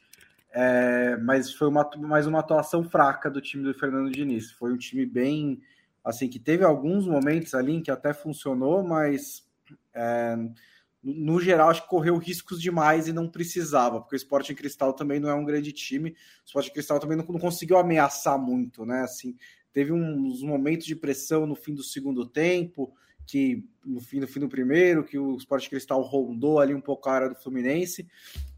É, mas foi uma, mais uma atuação fraca do time do Fernando Diniz. Foi um time bem. Assim, que teve alguns momentos ali em que até funcionou, mas é, no geral acho que correu riscos demais e não precisava, porque o Sporting Cristal também não é um grande time. O Sporting Cristal também não, não conseguiu ameaçar muito, né? Assim, teve uns momentos de pressão no fim do segundo tempo, que no fim, no fim do primeiro, que o Sport Cristal rondou ali um pouco a área do Fluminense,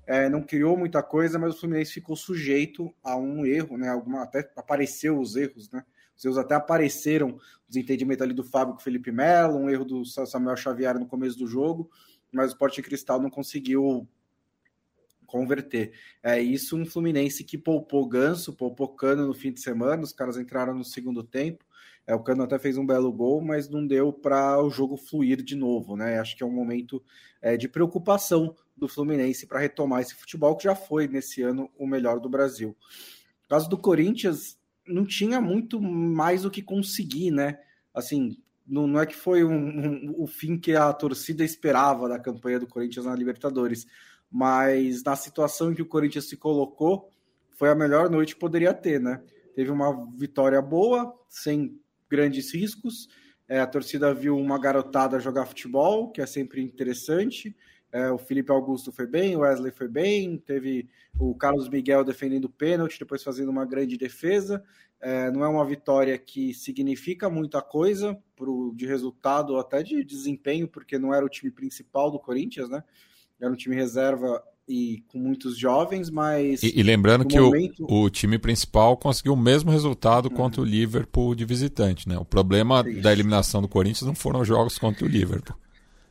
é, não criou muita coisa, mas o Fluminense ficou sujeito a um erro, né? Alguma, até apareceu os erros, né? Os erros até apareceram, os entendimentos ali do Fábio com o Felipe Melo, um erro do Samuel Xavier no começo do jogo, mas o Sport Cristal não conseguiu converter. É isso um Fluminense que poupou Ganso, poupou Cano no fim de semana, os caras entraram no segundo tempo. É, o Cano até fez um belo gol, mas não deu para o jogo fluir de novo, né? Acho que é um momento é, de preocupação do Fluminense para retomar esse futebol que já foi nesse ano o melhor do Brasil. No caso do Corinthians, não tinha muito mais o que conseguir, né? Assim, não, não é que foi um, um, o fim que a torcida esperava da campanha do Corinthians na Libertadores, mas na situação em que o Corinthians se colocou, foi a melhor noite que poderia ter, né? Teve uma vitória boa, sem grandes riscos. É, a torcida viu uma garotada jogar futebol, que é sempre interessante. É, o Felipe Augusto foi bem, o Wesley foi bem, teve o Carlos Miguel defendendo o pênalti, depois fazendo uma grande defesa. É, não é uma vitória que significa muita coisa pro, de resultado, até de desempenho, porque não era o time principal do Corinthians, né? Era um time reserva e com muitos jovens, mas. E, e lembrando que momento... o, o, time principal conseguiu o mesmo resultado uhum. contra o Liverpool de visitante, né? O problema da eliminação do Corinthians não foram os jogos contra o Liverpool.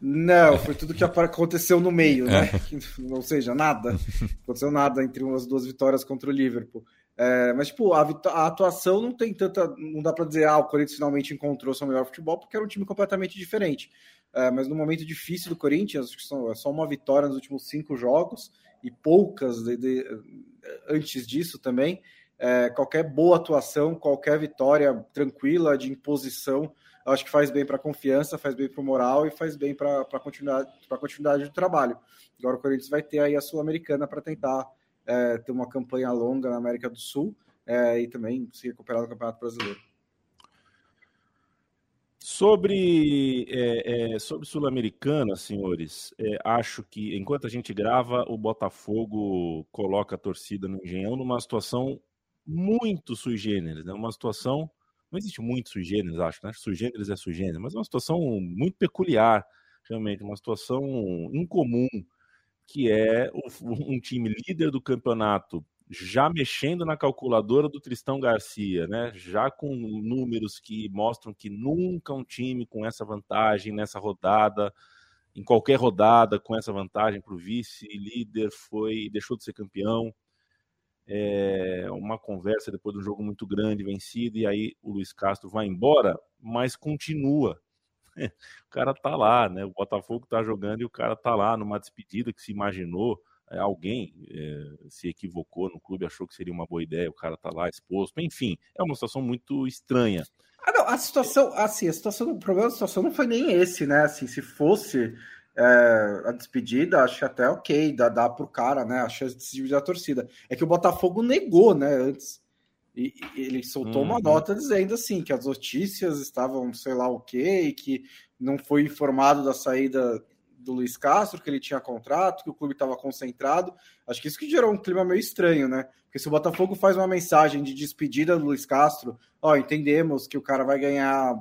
Não, foi tudo que aconteceu no meio, né? É. [laughs] Ou seja, nada. [laughs] Aconteceu nada entre as duas vitórias contra o Liverpool. É, mas, tipo, a, a, atuação não tem tanta. Não dá para dizer, ah, o Corinthians finalmente encontrou seu melhor futebol, porque era um time completamente diferente. É, mas no momento difícil do Corinthians, acho que são, é só uma vitória nos últimos cinco jogos e poucas de, de, antes disso também. É, qualquer boa atuação, qualquer vitória tranquila de imposição, acho que faz bem para a confiança, faz bem para o moral e faz bem para a continuidade, continuidade do trabalho. Agora o Corinthians vai ter aí a Sul-Americana para tentar é, ter uma campanha longa na América do Sul é, e também se recuperar do Campeonato Brasileiro. Sobre, é, é, sobre Sul-Americana, senhores, é, acho que enquanto a gente grava, o Botafogo coloca a torcida no Engenhão numa situação muito sui generis, né? uma situação, não existe muito sui generis, acho, né? Sui generis é sui generis, mas é uma situação muito peculiar, realmente, uma situação incomum que é um time líder do campeonato já mexendo na calculadora do Tristão Garcia, né? Já com números que mostram que nunca um time com essa vantagem nessa rodada, em qualquer rodada com essa vantagem para o vice líder foi deixou de ser campeão. é, uma conversa depois de um jogo muito grande, vencido, e aí o Luiz Castro vai embora, mas continua. [laughs] o cara tá lá, né? O Botafogo tá jogando e o cara tá lá numa despedida que se imaginou. É, alguém é, se equivocou no clube, achou que seria uma boa ideia, o cara tá lá exposto, enfim, é uma situação muito estranha. Ah, não, a situação, assim, a situação, o problema da situação não foi nem esse, né? Assim, se fosse é, a despedida, acho que até ok, dá, dá pro cara, né? A chance de se dividir a torcida. É que o Botafogo negou, né? Antes. E, e ele soltou uhum. uma nota dizendo assim que as notícias estavam, sei lá o quê, e que não foi informado da saída do Luiz Castro, que ele tinha contrato, que o clube estava concentrado. Acho que isso que gerou um clima meio estranho, né? Porque se o Botafogo faz uma mensagem de despedida do Luiz Castro, ó, entendemos que o cara vai ganhar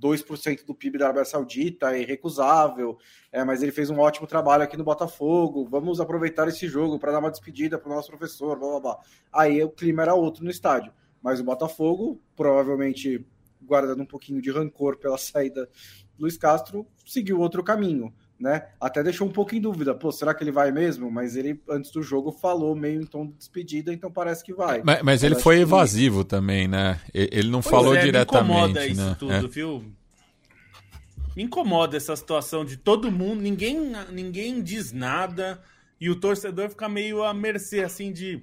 2% do PIB da Arábia Saudita, é irrecusável, é, mas ele fez um ótimo trabalho aqui no Botafogo, vamos aproveitar esse jogo para dar uma despedida para o nosso professor, blá blá blá. Aí o clima era outro no estádio, mas o Botafogo, provavelmente guardando um pouquinho de rancor pela [laughs] saída do Luiz Castro, seguiu outro caminho né? Até deixou um pouco em dúvida, pô, será que ele vai mesmo? Mas ele, antes do jogo, falou meio em tom de despedida, então parece que vai. Mas, mas ele foi evasivo que... também, né? Ele não pois falou é, diretamente. Me incomoda isso né? tudo, é. viu? Me incomoda essa situação de todo mundo, ninguém, ninguém diz nada e o torcedor fica meio à mercê, assim, de o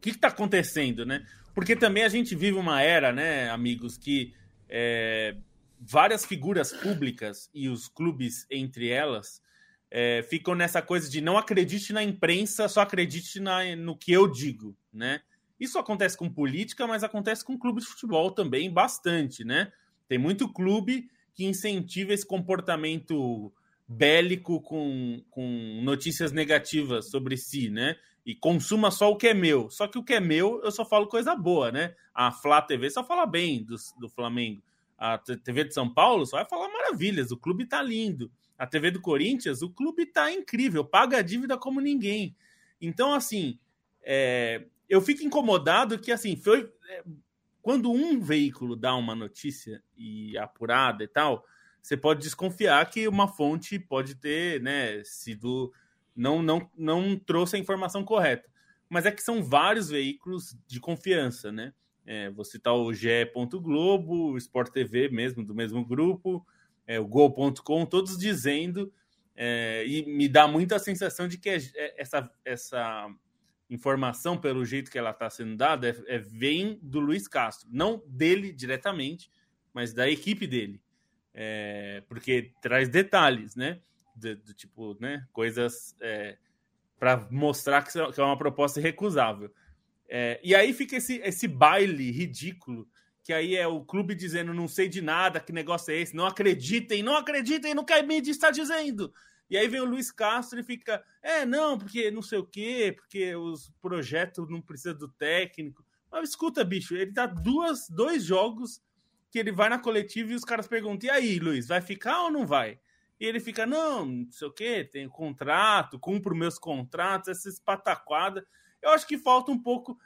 que, que tá acontecendo, né? Porque também a gente vive uma era, né, amigos, que é, várias figuras públicas e os clubes entre elas é, ficam nessa coisa de não acredite na imprensa, só acredite na, no que eu digo, né? Isso acontece com política, mas acontece com clubes de futebol também bastante, né? Tem muito clube que incentiva esse comportamento bélico com, com notícias negativas sobre si, né? E consuma só o que é meu. Só que o que é meu, eu só falo coisa boa, né? A Flá TV só fala bem do, do Flamengo. A TV de São Paulo só vai falar maravilhas, o clube tá lindo. A TV do Corinthians, o clube tá incrível, paga a dívida como ninguém. Então, assim, é, eu fico incomodado que, assim, foi. É, quando um veículo dá uma notícia e apurada e tal, você pode desconfiar que uma fonte pode ter, né, sido. Não, não, não trouxe a informação correta. Mas é que são vários veículos de confiança, né? É, vou citar o GE. Globo, o Sport TV mesmo, do mesmo grupo, é, o Gol.com, todos dizendo, é, e me dá muita sensação de que é, é, essa, essa informação, pelo jeito que ela está sendo dada, é, é, vem do Luiz Castro. Não dele diretamente, mas da equipe dele. porque traz detalhes, né? Do, do tipo, né? Coisas para mostrar que é uma proposta irrecusável. É, e aí fica esse, esse baile ridículo, que aí é o clube dizendo não sei de nada, que negócio é esse, não acreditem, não acreditem no que a mídia está dizendo. E aí vem o Luiz Castro e fica, é, não, porque não sei o quê, porque os projetos não precisam do técnico. Mas escuta, bicho, ele dá duas, dois jogos que ele vai na coletiva e os caras perguntam, e aí, Luiz, vai ficar ou não vai? E ele fica, não, não sei o quê, tem contrato, cumpro meus contratos, essas pataquadas. Eu acho que falta um pouco.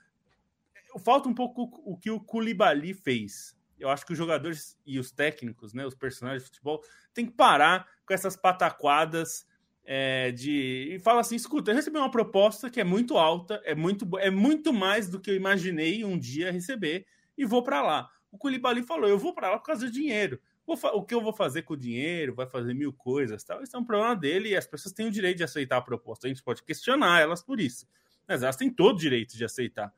Falta um pouco o que o Koulibaly fez. Eu acho que os jogadores e os técnicos, né, os personagens de futebol, tem que parar com essas pataquadas é, de. E fala assim: escuta, eu recebi uma proposta que é muito alta, é muito, é muito mais do que eu imaginei um dia receber, e vou para lá. O Koulibaly falou: eu vou para lá por causa do dinheiro. o que eu vou fazer com o dinheiro? Vai fazer mil coisas, tal. Isso é um problema dele e as pessoas têm o direito de aceitar a proposta. A gente pode questionar elas por isso mas elas têm todo o direito de aceitar.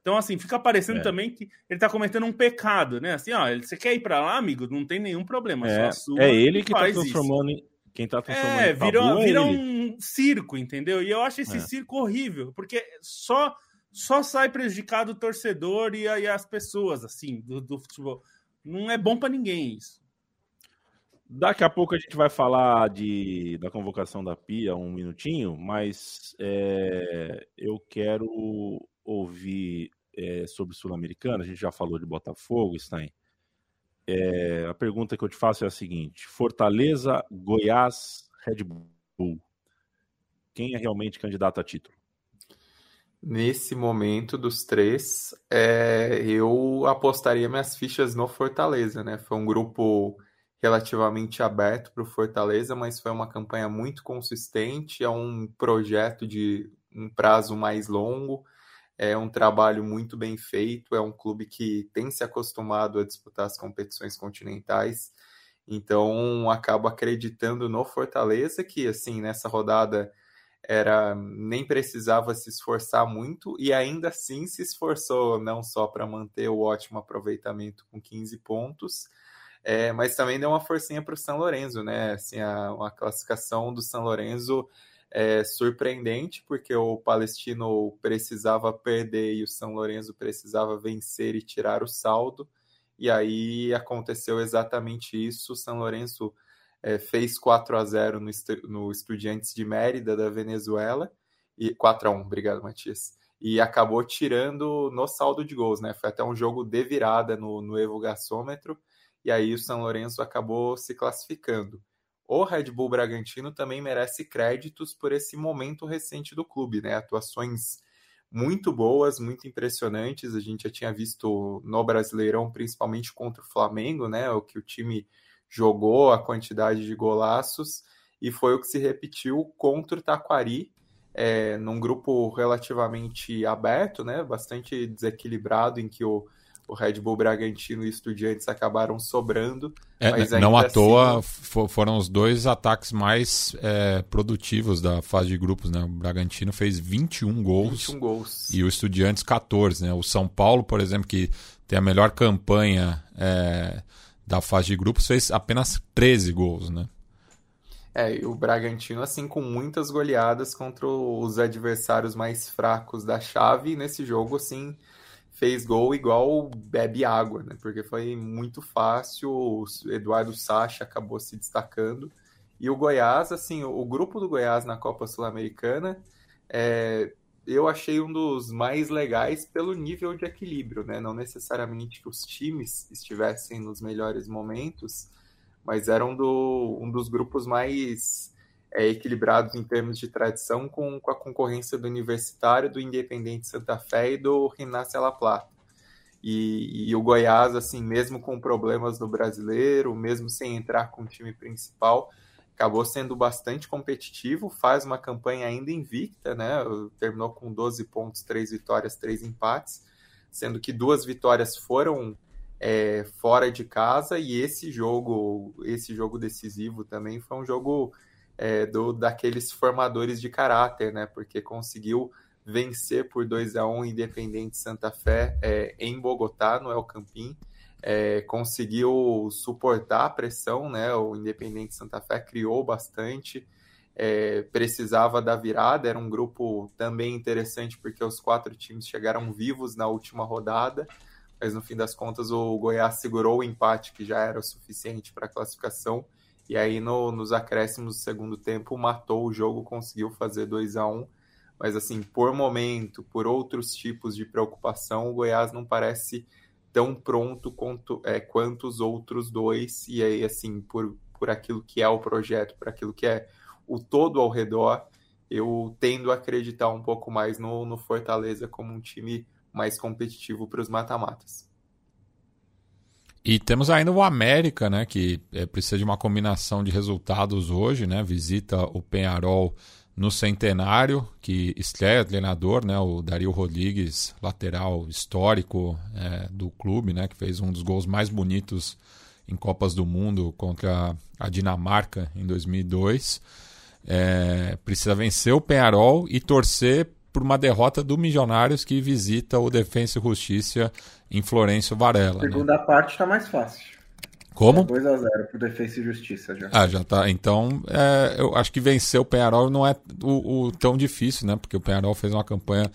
Então, assim, fica parecendo é. também que ele tá cometendo um pecado, né? Assim, ó, você quer ir para lá, amigo? Não tem nenhum problema. É, é ele que tá transformando em, quem tá transformando é, virou, é virou um circo, entendeu? E eu acho esse é. circo horrível, porque só só sai prejudicado o torcedor e, e as pessoas, assim, do, do futebol. Não é bom para ninguém isso. Daqui a pouco a gente vai falar de, da convocação da Pia, um minutinho, mas é, eu quero ouvir é, sobre Sul-Americana. A gente já falou de Botafogo, Stein. É, a pergunta que eu te faço é a seguinte: Fortaleza, Goiás, Red Bull. Quem é realmente candidato a título? Nesse momento dos três, é, eu apostaria minhas fichas no Fortaleza, né? Foi um grupo relativamente aberto para o Fortaleza, mas foi uma campanha muito consistente, é um projeto de um prazo mais longo. é um trabalho muito bem feito, é um clube que tem se acostumado a disputar as competições continentais, então acabo acreditando no Fortaleza, que assim, nessa rodada era nem precisava se esforçar muito e ainda assim se esforçou não só para manter o ótimo aproveitamento com 15 pontos, é, mas também deu uma forcinha para o São Lourenço, né? Assim, a, a classificação do São Lourenço é surpreendente, porque o Palestino precisava perder e o São Lourenço precisava vencer e tirar o saldo. E aí aconteceu exatamente isso. O São Lourenço é, fez 4 a 0 no, no Estudiantes de Mérida, da Venezuela. E 4 a 1 obrigado, Matias. E acabou tirando no saldo de gols, né? Foi até um jogo de virada no, no Evo Gasômetro. E aí o São Lourenço acabou se classificando o Red Bull Bragantino também merece créditos por esse momento recente do clube, né? Atuações muito boas, muito impressionantes. A gente já tinha visto no Brasileirão, principalmente contra o Flamengo, né? O que o time jogou, a quantidade de golaços, e foi o que se repetiu contra o Taquari, é, num grupo relativamente aberto, né? Bastante desequilibrado, em que o o Red Bull Bragantino e Estudiantes acabaram sobrando. É, mas não à toa assim... foram os dois ataques mais é, produtivos da fase de grupos. Né? O Bragantino fez 21 gols, 21 gols e o Estudiantes 14. Né? O São Paulo, por exemplo, que tem a melhor campanha é, da fase de grupos, fez apenas 13 gols. Né? É, e o Bragantino, assim, com muitas goleadas contra os adversários mais fracos da chave, nesse jogo, assim, fez gol igual bebe água, né? Porque foi muito fácil, o Eduardo Sacha acabou se destacando. E o Goiás, assim, o grupo do Goiás na Copa Sul-Americana, é, eu achei um dos mais legais pelo nível de equilíbrio, né? Não necessariamente que os times estivessem nos melhores momentos, mas eram do, um dos grupos mais é, equilibrados em termos de tradição com, com, a concorrência do Universitário, do Independente Santa Fé e do Rinácia La Plata. E, e, o Goiás, assim, mesmo com problemas no brasileiro, mesmo sem entrar com o time principal, acabou sendo bastante competitivo, faz uma campanha ainda invicta, né? Terminou com 12 pontos, 3 vitórias, 3 empates, sendo que duas vitórias foram é, fora de casa e esse jogo, esse jogo decisivo também foi um jogo é, do, daqueles formadores de caráter, né? Porque conseguiu vencer por 2 a 1 um Independente Santa Fé é, em Bogotá, no El Campín. É, conseguiu suportar a pressão, né? O Independente Santa Fé criou bastante, é, precisava da virada. Era um grupo também interessante porque os quatro times chegaram vivos na última rodada, mas no fim das contas o Goiás segurou o empate que já era o suficiente para a classificação e aí no, nos acréscimos do segundo tempo matou o jogo, conseguiu fazer 2 a 1 Mas assim, por momento, por outros tipos de preocupação, o Goiás não parece tão pronto quanto, é, quanto os outros dois. E aí, assim, por, por aquilo que é o projeto, por aquilo que é o todo ao redor, eu tendo a acreditar um pouco mais no, no Fortaleza como um time mais competitivo para os mata-matas. E temos ainda o América, né, que é, precisa de uma combinação de resultados hoje, né? Visita o Penharol no Centenário, que estreia treinador, né, o Dario Rodrigues, lateral histórico é, do clube, né, que fez um dos gols mais bonitos em Copas do Mundo contra a Dinamarca em 2002. É, precisa vencer o Penharol e torcer por uma derrota do Milionários que visita o Defensa e Justiça em Florencio Varela. A né? segunda né? parte está mais fácil. Como? 2x0 pro Defensa e Justiça já. Ah, já tá. Então, é, eu acho que vencer o Penharol não é o, o, tão difícil, né? Porque o Penharol fez uma campanha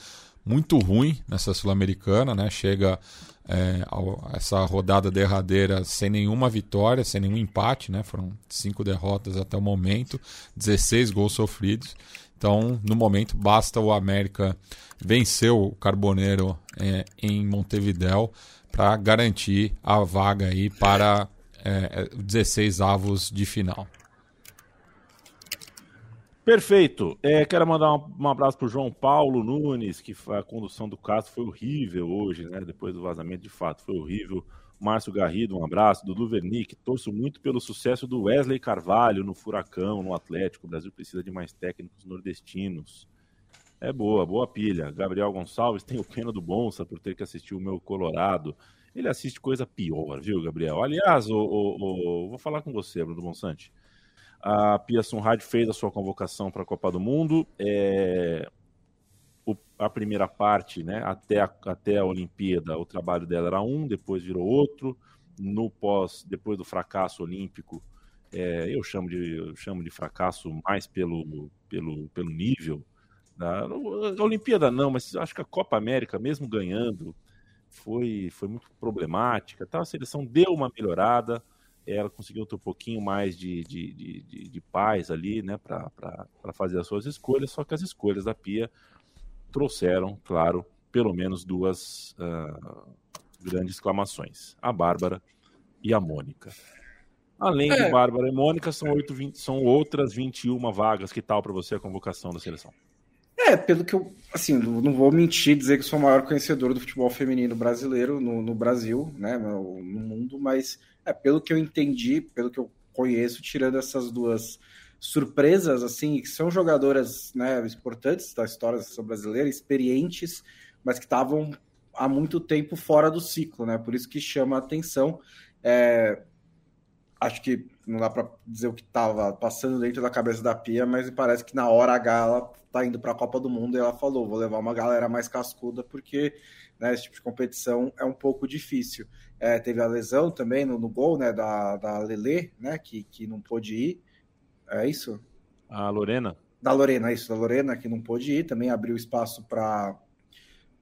muito ruim nessa Sul-Americana, né? Chega é, a essa rodada derradeira sem nenhuma vitória, sem nenhum empate, né? Foram cinco derrotas até o momento, 16 gols sofridos. Então, no momento, basta o América vencer o Carboneiro é, em Montevidéu para garantir a vaga aí para é, 16 avos de final. Perfeito. É, quero mandar um, um abraço para o João Paulo Nunes, que a condução do caso foi horrível hoje, né? Depois do vazamento, de fato, foi horrível. Márcio Garrido, um abraço. Dudu Vernick, torço muito pelo sucesso do Wesley Carvalho no Furacão, no Atlético. O Brasil precisa de mais técnicos nordestinos. É boa, boa pilha. Gabriel Gonçalves tem o pena do Bonsa por ter que assistir o meu Colorado. Ele assiste coisa pior, viu, Gabriel? Aliás, o, o, o... vou falar com você, Bruno Bonsante. A Pia Sunrad fez a sua convocação para a Copa do Mundo. É... O, a primeira parte, né, até a, até a Olimpíada, o trabalho dela era um, depois virou outro. No pós, depois do fracasso olímpico, é, eu chamo de eu chamo de fracasso mais pelo, pelo, pelo nível da a Olimpíada não, mas acho que a Copa América, mesmo ganhando, foi, foi muito problemática. Tá? A seleção deu uma melhorada, ela conseguiu ter um pouquinho mais de, de, de, de, de paz ali, né, para fazer as suas escolhas, só que as escolhas da Pia trouxeram, claro, pelo menos duas uh, grandes exclamações: a Bárbara e a Mônica. Além é. de Bárbara e Mônica, são, 8, 20, são outras 21 vagas. Que tal para você a convocação da seleção? É, pelo que eu, assim, não vou mentir dizer que sou o maior conhecedor do futebol feminino brasileiro no, no Brasil, né, no, no, mundo, mas é pelo que eu entendi, pelo que eu conheço, tirando essas duas surpresas, assim, que são jogadoras, né, importantes da história da seleção brasileira, experientes, mas que estavam há muito tempo fora do ciclo, né, por isso que chama a atenção. É, acho que não dá para dizer o que estava passando dentro da cabeça da Pia, mas parece que na hora H ela tá indo para a Copa do Mundo e ela falou: vou levar uma galera mais cascuda, porque né, esse tipo de competição é um pouco difícil. É, teve a lesão também no, no, gol né, da, da Lele, né, que, que não pôde ir. É isso? A Lorena. Da Lorena, isso, da Lorena, que não pôde ir, também abriu espaço para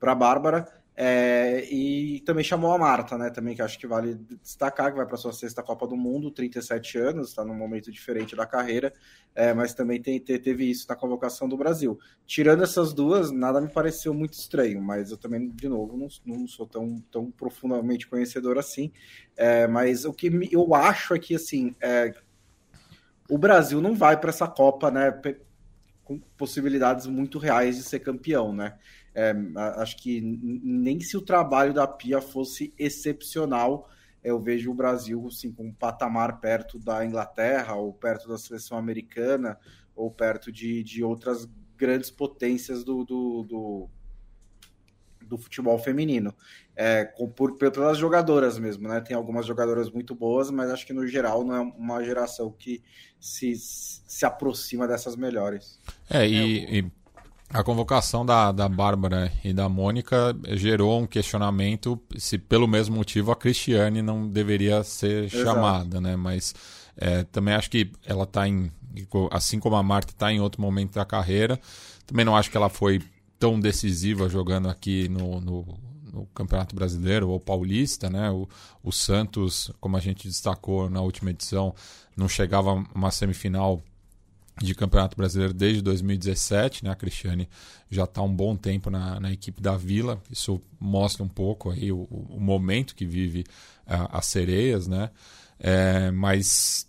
a Bárbara. É, e também chamou a Marta, né? Também que acho que vale destacar, que vai para sua sexta Copa do Mundo, 37 anos, está num momento diferente da carreira, é, mas também tem, teve isso na convocação do Brasil. Tirando essas duas, nada me pareceu muito estranho, mas eu também, de novo, não, não sou tão, tão profundamente conhecedor assim. É, mas o que eu acho é que assim, é, o Brasil não vai para essa Copa, né? Com possibilidades muito reais de ser campeão, né? É, acho que nem se o trabalho da Pia fosse excepcional, eu vejo o Brasil assim, com um patamar perto da Inglaterra, ou perto da seleção americana, ou perto de, de outras grandes potências do, do, do, do futebol feminino. É, por, pelas jogadoras mesmo, né? Tem algumas jogadoras muito boas, mas acho que no geral não é uma geração que se, se aproxima dessas melhores. É, e, e a convocação da, da Bárbara e da Mônica gerou um questionamento se, pelo mesmo motivo, a Cristiane não deveria ser Exato. chamada, né? Mas é, também acho que ela está em. Assim como a Marta está em outro momento da carreira, também não acho que ela foi tão decisiva jogando aqui no, no, no Campeonato Brasileiro ou Paulista, né? O, o Santos, como a gente destacou na última edição, não chegava a uma semifinal de Campeonato Brasileiro desde 2017, né? A Cristiane já está um bom tempo na, na, equipe da Vila. Isso mostra um pouco aí o, o momento que vive uh, as sereias, né? É, mas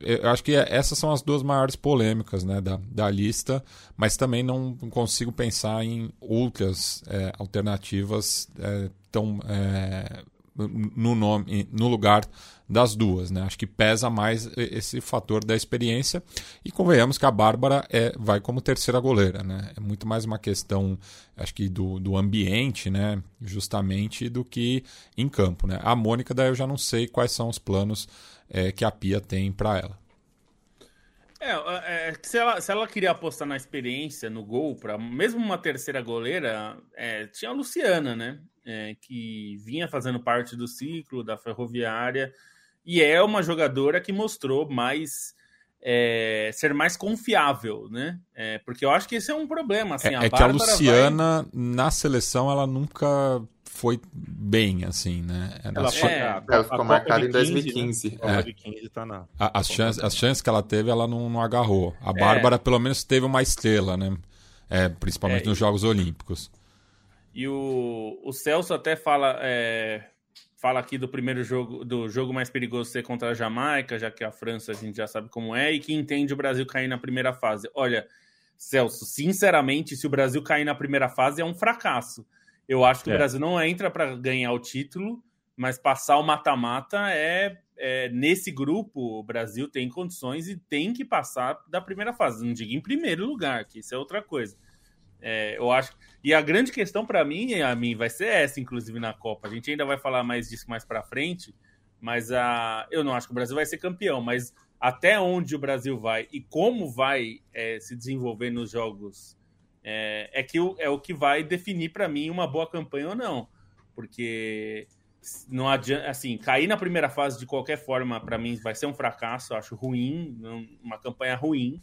eu acho que essas são as duas maiores polêmicas né, da, da lista, mas também não consigo pensar em outras é, alternativas é, tão é, no nome, no lugar das duas, né? Acho que pesa mais esse fator da experiência e convenhamos que a Bárbara é, vai como terceira goleira, né? É muito mais uma questão, acho que do, do ambiente, né? Justamente do que em campo, né? A Mônica daí eu já não sei quais são os planos é, que a Pia tem para ela. É, é, se, ela, se ela queria apostar na experiência, no gol, para mesmo uma terceira goleira, é, tinha a Luciana, né? É, que vinha fazendo parte do ciclo da Ferroviária e é uma jogadora que mostrou mais é, ser mais confiável, né? É, porque eu acho que esse é um problema. Assim, é, a é que a Luciana vai... na seleção ela nunca foi bem, assim, né? Ela, ela, foi, é, ela ficou marcada em 2015. Né? É. 2015 tá na... as, chances, as chances que ela teve, ela não, não agarrou. A é. Bárbara, pelo menos, teve uma estrela, né? É, principalmente é, nos Jogos Olímpicos. E o, o Celso até fala é, fala aqui do primeiro jogo, do jogo mais perigoso ser contra a Jamaica, já que a França a gente já sabe como é, e que entende o Brasil cair na primeira fase. Olha, Celso, sinceramente, se o Brasil cair na primeira fase é um fracasso. Eu acho que é. o Brasil não entra para ganhar o título, mas passar o mata-mata é, é, nesse grupo o Brasil tem condições e tem que passar da primeira fase. Não diga em primeiro lugar, que isso é outra coisa. É, eu acho. E a grande questão para mim, a mim, vai ser essa, inclusive na Copa. A gente ainda vai falar mais disso mais para frente, mas a, eu não acho que o Brasil vai ser campeão, mas até onde o Brasil vai e como vai é, se desenvolver nos jogos é, é, que, é o que vai definir para mim uma boa campanha ou não. Porque não adianta, assim, cair na primeira fase de qualquer forma, para mim, vai ser um fracasso, eu acho ruim, uma campanha ruim.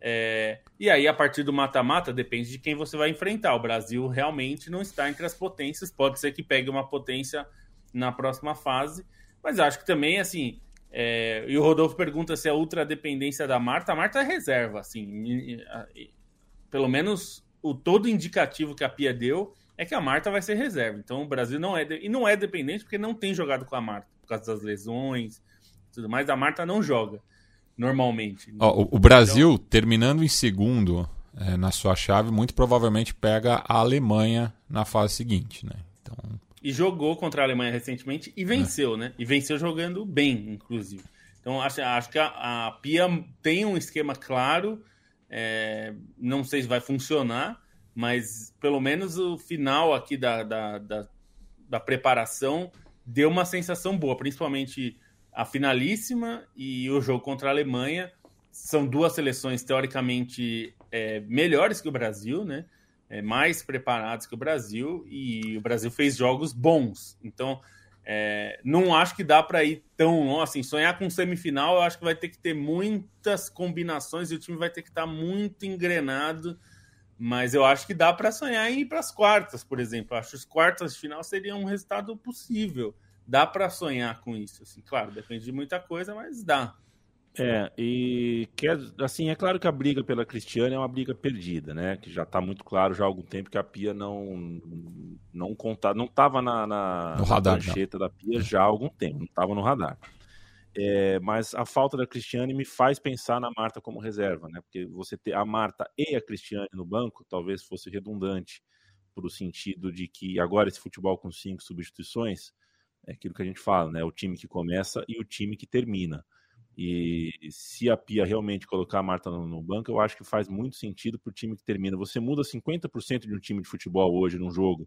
É, e aí, a partir do mata-mata, depende de quem você vai enfrentar. O Brasil realmente não está entre as potências, pode ser que pegue uma potência na próxima fase, mas acho que também, assim, é, e o Rodolfo pergunta se é ultra dependência da Marta. A Marta é reserva, assim, pelo menos o todo indicativo que a Pia deu é que a Marta vai ser reserva. Então o Brasil não é. De... E não é dependente porque não tem jogado com a Marta, por causa das lesões tudo mais. A Marta não joga normalmente. Ó, o, o, Brasil, então... terminando em segundo é, na sua chave, muito provavelmente pega a Alemanha na fase seguinte, né? Então... E jogou contra a Alemanha recentemente e venceu, é. né? E venceu jogando bem, inclusive. Então acho, acho que a, a Pia tem um esquema claro. É, não sei se vai funcionar, mas pelo menos o final aqui da, da, da, da preparação deu uma sensação boa, principalmente a finalíssima e o jogo contra a Alemanha. São duas seleções teoricamente é, melhores que o Brasil, né? É, mais preparados que o Brasil e o Brasil fez jogos bons. Então, é, não acho que dá para ir tão assim. Sonhar com semifinal, eu acho que vai ter que ter muitas combinações e o time vai ter que estar tá muito engrenado mas eu acho que dá para sonhar em ir para as quartas, por exemplo. Eu acho que as quartas de final seria um resultado possível. Dá para sonhar com isso. Assim, claro, depende de muita coisa, mas dá. É, e que, assim, é claro que a briga pela Cristiane é uma briga perdida, né? Que já está muito claro já há algum tempo que a Pia não não conta, não estava na, na, radar, na da Pia já há algum tempo, não estava no radar. É, mas a falta da Cristiane me faz pensar na Marta como reserva, né? Porque você ter a Marta e a Cristiane no banco talvez fosse redundante, por o sentido de que agora esse futebol com cinco substituições é aquilo que a gente fala, né? O time que começa e o time que termina. E se a Pia realmente colocar a Marta no, banco, eu acho que faz muito sentido para o time que termina. Você muda 50% de um time de futebol hoje num jogo.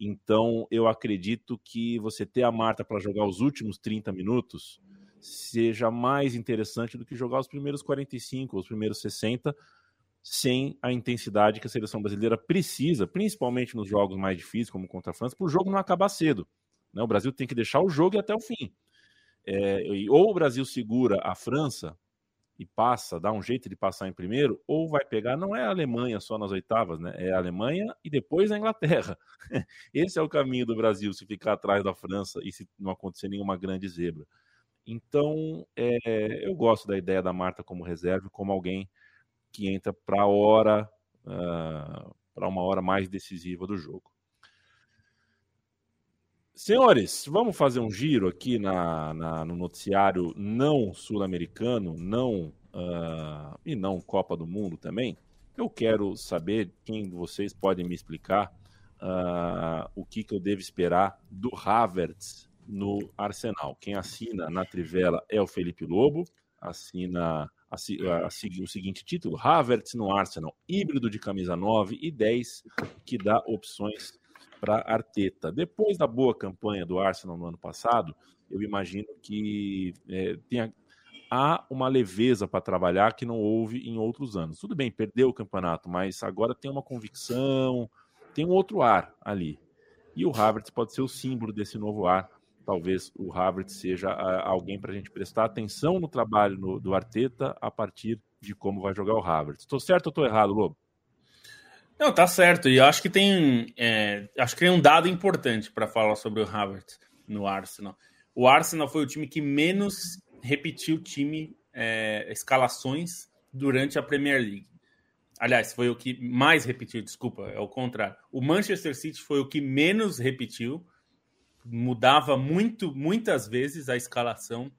Então, eu acredito que você ter a Marta para jogar os últimos 30 minutos seja mais interessante do que jogar os primeiros 45, os primeiros 60, sem a intensidade que a seleção brasileira precisa, principalmente nos jogos mais difíceis, como contra a França, para o jogo não acabar cedo. Né? O Brasil tem que deixar o jogo até o fim. É, ou o Brasil segura a França e passa, dá um jeito de passar em primeiro, ou vai pegar, não é a Alemanha só nas oitavas, né? É a Alemanha e depois a Inglaterra. [laughs] Esse é o caminho do Brasil, se ficar atrás da França e se não acontecer nenhuma grande zebra. Então, é, eu gosto da ideia da Marta como reserva, como alguém que entra para hora, uh, ah, para uma hora mais decisiva do jogo. Senhores, vamos fazer um giro aqui na, na no noticiário não sul-americano, não uh, e não Copa do Mundo também. Eu quero saber quem vocês podem me explicar uh, o que, que eu devo esperar do Havertz no Arsenal. Quem assina na Trivela é o Felipe Lobo, assina a, a, a, o seguinte título: Havertz no Arsenal, híbrido de camisa 9 e 10, que dá opções para Arteta. Depois da boa campanha do Arsenal no ano passado, eu imagino que é, tenha, há uma leveza para trabalhar que não houve em outros anos. Tudo bem, perdeu o campeonato, mas agora tem uma convicção, tem um outro ar ali. E o Havertz pode ser o símbolo desse novo ar talvez o Havertz seja alguém para a gente prestar atenção no trabalho no, do Arteta a partir de como vai jogar o Havertz. Estou certo ou estou errado, Lobo? Não, tá certo. E acho que tem, é, acho que tem um dado importante para falar sobre o Havertz no Arsenal. O Arsenal foi o time que menos repetiu time é, escalações durante a Premier League. Aliás, foi o que mais repetiu, desculpa, é o contrário. O Manchester City foi o que menos repetiu mudava muito, muitas vezes a escalação.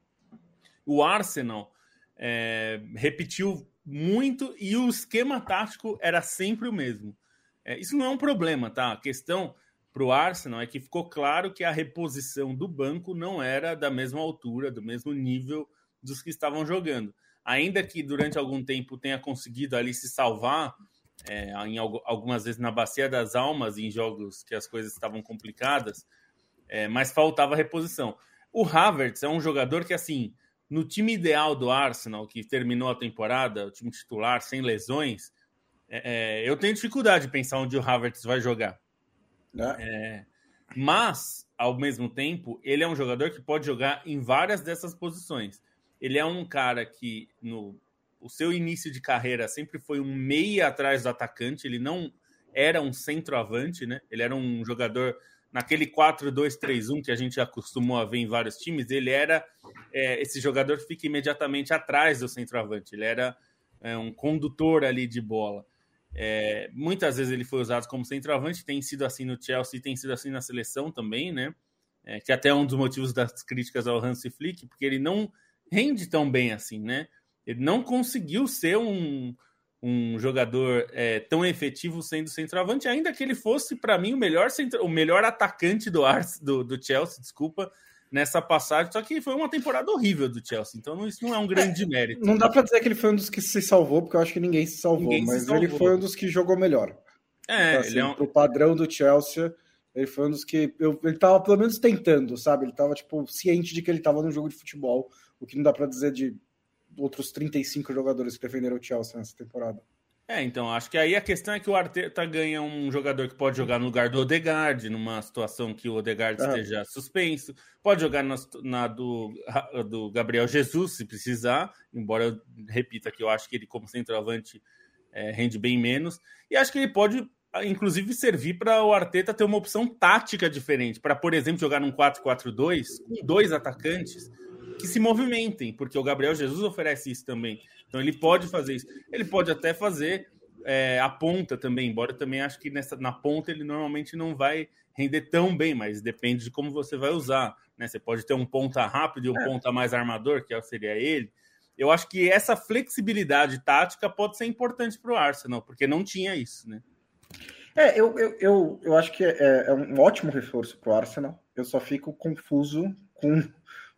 O Arsenal é, repetiu muito e o esquema tático era sempre o mesmo. É, isso não é um problema, tá? A questão para o Arsenal é que ficou claro que a reposição do banco não era da mesma altura, do mesmo nível dos que estavam jogando. Ainda que durante algum tempo tenha conseguido ali se salvar, é, em algumas vezes na bacia das almas, em jogos que as coisas estavam complicadas, é, mas faltava reposição. O Havertz é um jogador que, assim, no time ideal do Arsenal, que terminou a temporada, o time titular, sem lesões, é, é eu tenho dificuldade de pensar onde o Havertz vai jogar. É. mas, ao mesmo tempo, ele é um jogador que pode jogar em várias dessas posições. Ele é um cara que, no o seu início de carreira sempre foi um meia atrás do atacante, ele não era um centroavante, né? Ele era um jogador naquele 4-2-3-1 que a gente acostumou a ver em vários times, ele era é, esse jogador que fica imediatamente atrás do centroavante, ele era é, um condutor ali de bola. É, muitas vezes ele foi usado como centroavante, tem sido assim no Chelsea, tem sido assim na seleção também, né? É, que até é um dos motivos das críticas ao Hansi Flick, porque ele não rende tão bem assim, né? Ele não conseguiu ser um, um jogador é, tão efetivo sendo centroavante, ainda que ele fosse, para mim, o melhor, centro, o melhor atacante do, Ars, do, do Chelsea, desculpa, nessa passagem. Só que foi uma temporada horrível do Chelsea, então não, isso não é um grande é, mérito. Não dá para dizer que ele foi um dos que se salvou, porque eu acho que ninguém se salvou, ninguém mas se salvou. ele foi um dos que jogou melhor. É, então, assim, ele é um... pro padrão do Chelsea. Ele foi um dos que. Eu, ele tava pelo menos tentando, sabe? Ele tava, tipo, ciente de que ele tava no jogo de futebol. O que não dá para dizer de outros 35 jogadores que defenderam o Chelsea nessa temporada. É, então, acho que aí a questão é que o Arteta ganha um jogador que pode jogar no lugar do Odegaard, numa situação que o Odegaard esteja suspenso, pode jogar na, na, do, do Gabriel Jesus, se precisar, embora eu repita que eu acho que ele, como centroavante, é, rende bem menos, e acho que ele pode, inclusive, servir para o Arteta ter uma opção tática diferente, para, por exemplo, jogar num 4-4-2 com dois atacantes, que se movimentem, porque o Gabriel Jesus oferece isso também. Então ele pode fazer isso. Ele pode até fazer é, a ponta também, embora eu também acho que nessa, na ponta ele normalmente não vai render tão bem, mas depende de como você vai usar. Né? Você pode ter um ponta rápido e um é. ponta mais armador, que seria ele. Eu acho que essa flexibilidade tática pode ser importante para o Arsenal, porque não tinha isso, né? É, eu, eu, eu, eu acho que é, é um ótimo reforço para o Arsenal. Eu só fico confuso com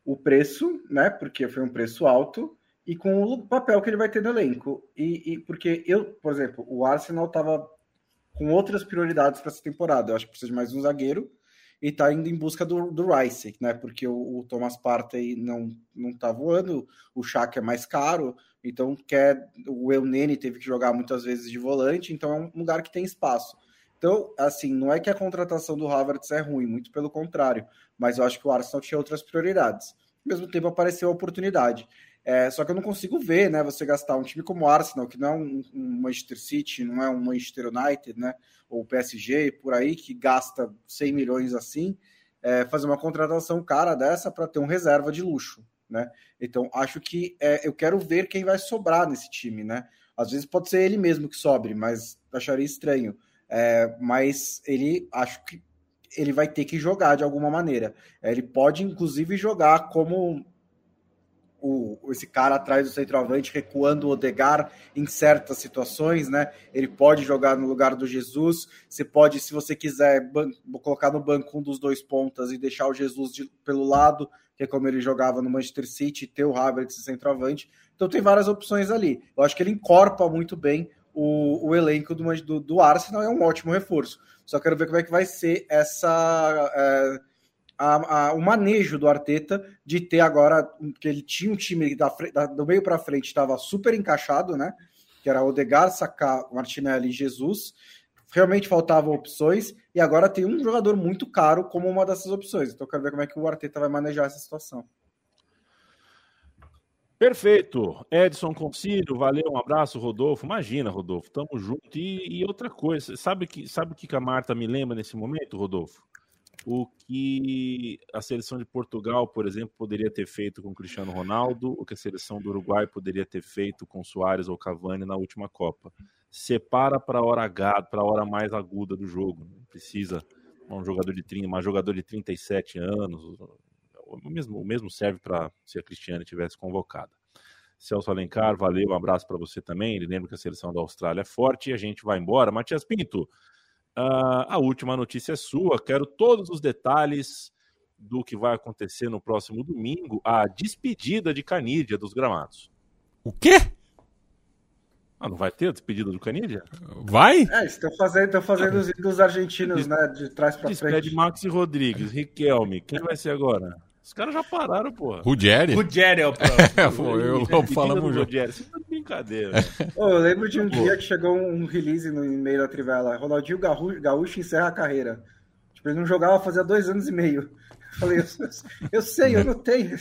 o preço, né? Porque foi um preço alto, e com o papel que ele vai ter no elenco. E, e porque eu, por exemplo, o Arsenal estava com outras prioridades para essa temporada. Eu acho que precisa de mais um zagueiro e está indo em busca do, do Rice, né? Porque o, o Thomas Partey não não tá voando, o Shaq é mais caro, então quer o Nene teve que jogar muitas vezes de volante, então é um lugar que tem espaço. Então, assim, não é que a contratação do Havertz é ruim, muito pelo contrário, mas eu acho que o Arsenal tinha outras prioridades. Ao mesmo tempo apareceu a oportunidade. É, só que eu não consigo ver, né? Você gastar um time como o Arsenal, que não é um, um, Manchester City, não é um Manchester United, né? Ou PSG, por aí, que gasta 100 milhões assim, é, fazer uma contratação cara dessa para ter um reserva de luxo, né? Então, acho que é, eu quero ver quem vai sobrar nesse time, né? Às vezes pode ser ele mesmo que sobre, mas acharia estranho. É, mas ele acho que ele vai ter que jogar de alguma maneira. É, ele pode, inclusive, jogar como o, esse cara atrás do centroavante, recuando o Odegar em certas situações, né? Ele pode jogar no lugar do Jesus. Você pode, se você quiser, colocar no banco um dos dois pontas e deixar o Jesus de, pelo lado, que é como ele jogava no Manchester City, ter o Havertz centroavante. Então tem várias opções ali. Eu acho que ele encorpa muito bem o, o elenco do, do, do, Arsenal é um ótimo reforço. Só quero ver como é que vai ser essa é, a, a, o manejo do Arteta de ter agora que ele tinha um time da, da do meio para frente estava super encaixado, né? Que era Odegar, Saka, Martinelli e Jesus. Realmente faltavam opções e agora tem um jogador muito caro como uma dessas opções. Então quero ver como é que o Arteta vai manejar essa situação. Perfeito. Edson Concílio, valeu, um abraço, Rodolfo. Imagina, Rodolfo, tamo junto. E, e outra coisa, sabe que sabe o que a Marta me lembra nesse momento, Rodolfo? O que a seleção de Portugal, por exemplo, poderia ter feito com Cristiano Ronaldo, o que a seleção do Uruguai poderia ter feito com Soares ou Cavani na última Copa. Separa para a hora H, para a hora mais aguda do jogo. Não precisa um jogador de 30, uma jogador de 37 anos, o mesmo, o mesmo serve para se a Cristiane tivesse convocada. Celso Alencar, valeu, um abraço para você também. Ele lembra que a seleção da Austrália é forte e a gente vai embora. Matias Pinto, uh, a última notícia é sua. Quero todos os detalhes do que vai acontecer no próximo domingo, a despedida de Canídia dos gramados. O quê? Ah, não vai ter a despedida do Canidia? Vai? É, estão fazendo, estão fazendo os dos argentinos, né? De trás pra Despede frente. Maxi Rodrigues, Riquelme. Quem vai ser agora? Os caras já pararam, porra. Ruggeri? Rogério é o [laughs] próximo. É, pô, eu Lobo falamos junto. Isso é brincadeira. [laughs] Ô, eu lembro de um dia que chegou um release no e-mail da Trivela. Ronaldinho Gaúcho, Gaúcho encerra a carreira. Tipo, ele não jogava fazia dois anos e meio. Eu falei, eu, eu sei, eu não tenho.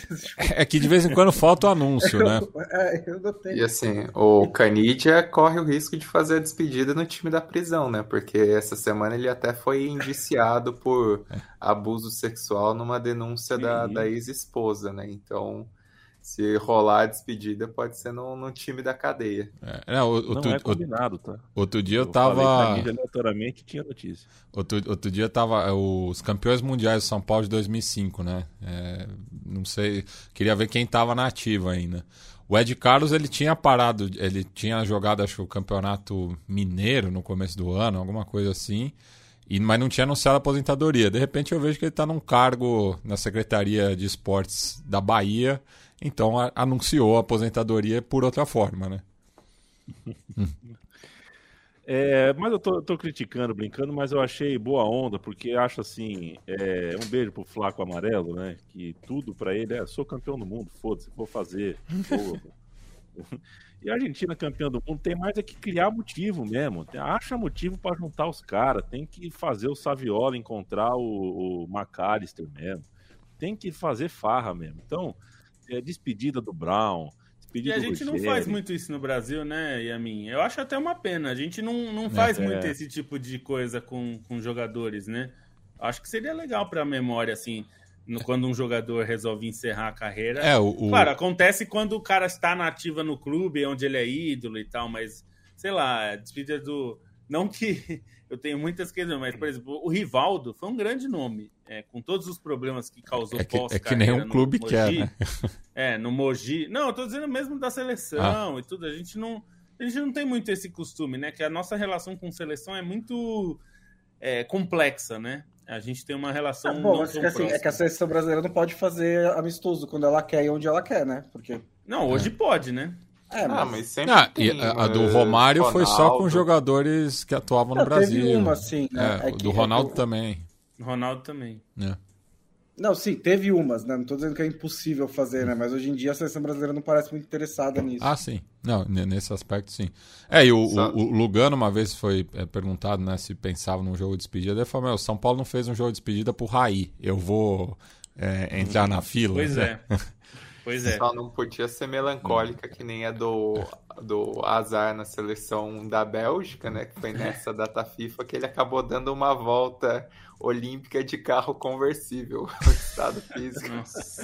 É que de vez em quando falta o anúncio, né? É, eu não tenho. E assim, o Canidia corre o risco de fazer a despedida no time da prisão, né? Porque essa semana ele até foi indiciado por abuso sexual numa denúncia da, da ex-esposa, né? Então, se rolar a despedida, pode ser no, no time da cadeia. É, não, o- Não outro, é outro- combinado, tá? outro dia eu falei tava. Aleatoriamente tinha notícia. Outro, outro dia tava é, os campeões mundiais de São Paulo de 2005, né? É, não sei, queria ver quem tava na ativa ainda. O Ed Carlos ele tinha parado, ele tinha jogado acho o campeonato mineiro no começo do ano, alguma coisa assim. E, mas não tinha anunciado a aposentadoria. De repente eu vejo que ele está num cargo na Secretaria de Esportes da Bahia, então a- anunciou a aposentadoria por outra forma, né? [laughs] É, mas eu tô, tô criticando, brincando, mas eu achei boa onda, porque acho assim, é, um beijo pro Flaco Amarelo, né? Que tudo pra ele é, sou campeão do mundo, foda-se, vou fazer. [laughs] E a Argentina campeã do mundo tem mais é que criar motivo mesmo. Tem- Acha motivo pra juntar os caras. Tem que fazer o Saviola encontrar o, o McAllister mesmo. Tem que fazer farra mesmo. Então, é, despedida do Brown. E Despedida a do gente não faz muito isso no Brasil, né, Yamin? Eu acho até uma pena. A gente não, não faz É. muito esse tipo de coisa com, com jogadores, né? Acho que seria legal pra memória, assim, no- quando um jogador resolve encerrar a carreira. É, o, o- Claro, acontece quando o cara está na ativa no clube, onde ele é ídolo e tal, mas, sei lá, a despedida do. Não que [laughs] eu tenho muitas questões, mas, por exemplo, o Rivaldo foi um grande nome, é, com todos os problemas que causou é que, é pós-carreira que nenhum clube Mogi. quer, né? [laughs] É, no Mogi. Não, eu tô dizendo mesmo da seleção e tudo. A gente não. A gente não tem muito esse costume, né? Que a nossa relação com seleção é muito é, complexa, né? A gente tem uma relação. Ah, bom, tão que, assim, é que a seleção brasileira não pode fazer amistoso quando ela quer e onde ela quer, né? Porque. Não, hoje pode, né? É, Ah, mas sempre Ah, tem, a, a do eh, Romário foi só com Ronaldo. jogadores que atuavam no teve Brasil. uma, sim, né? É, É do é Ronaldo o- também. Ronaldo também. né? Não, sim, teve umas, né? Não tô dizendo que é impossível fazer, né? Mas hoje em dia a seleção brasileira não parece muito interessada nisso. Ah, sim. Não, nesse aspecto, sim. É, e o, o- o Lugano uma vez foi é, perguntado né, se pensava num jogo de despedida. Ele falou: Meu, São Paulo não fez um jogo de despedida pro Raí. Eu vou é, entrar na fila. Pois é. [laughs] Pois é. Só não podia ser melancólica que nem a do, do azar na seleção da Bélgica, né? Que foi nessa data FIFA que ele acabou dando uma volta olímpica de carro conversível. [laughs] O estado físico Nossa,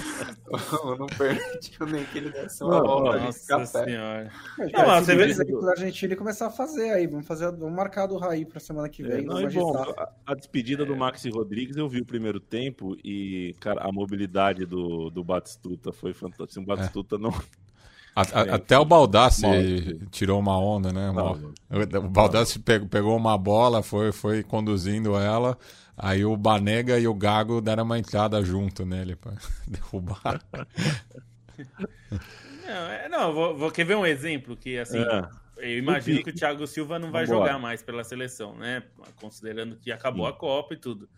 [laughs] não permitiu nem que ele desse uma Não, volta de nossa café. senhora. Mas, Não, cara, você vê- o exemplo da Argentina e começar a fazer aí. Vamos, fazer, vamos marcar do Raí pra semana que É, vem. não, vamos e bom, a, a despedida do Maxi Rodrigues eu vi o primeiro tempo e, cara, a mobilidade do, do Batistuta foi fantástica. O Batistuta não. A- a- É, até o Baldassi tirou uma onda, né? Uma- o Baldassi pegou, uma bola, foi, foi conduzindo ela. Aí o Banega e o Gago deram uma entrada junto nele pra [laughs] derrubar. [laughs] Não, é, não vou, vou- quer ver um exemplo que, assim, É. eu imagino que o Thiago Silva não vai Vambora. jogar mais pela seleção, né? Considerando que acabou Sim. a Copa e tudo.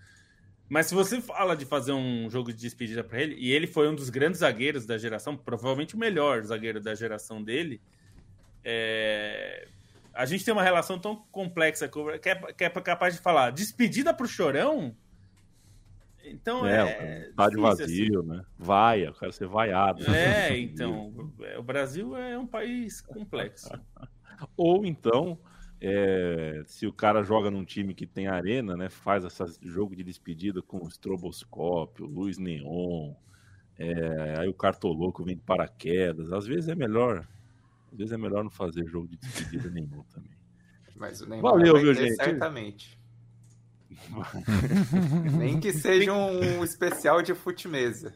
Mas se você fala de fazer um jogo de despedida para ele, e ele foi um dos grandes zagueiros da geração, provavelmente o melhor zagueiro da geração dele, é, a gente tem uma relação tão complexa com- que é, que é capaz de falar despedida pro Chorão? Então É, é. estádio assim. vazio, né? Vaia, eu quero ser vaiado. É, [laughs] então. O Brasil é um país complexo. [laughs] Ou então, é, se o cara joga num time que tem arena, né? Faz esse jogo de despedida com estroboscópio, luz neon, é, aí o cartoloco vem de paraquedas. Às vezes é melhor. Às vezes é melhor não fazer jogo de despedida [laughs] nenhum também. Mas o Neymar Valeu, vai viu, gente? certamente. [laughs] Nem que seja um especial de fute-mesa.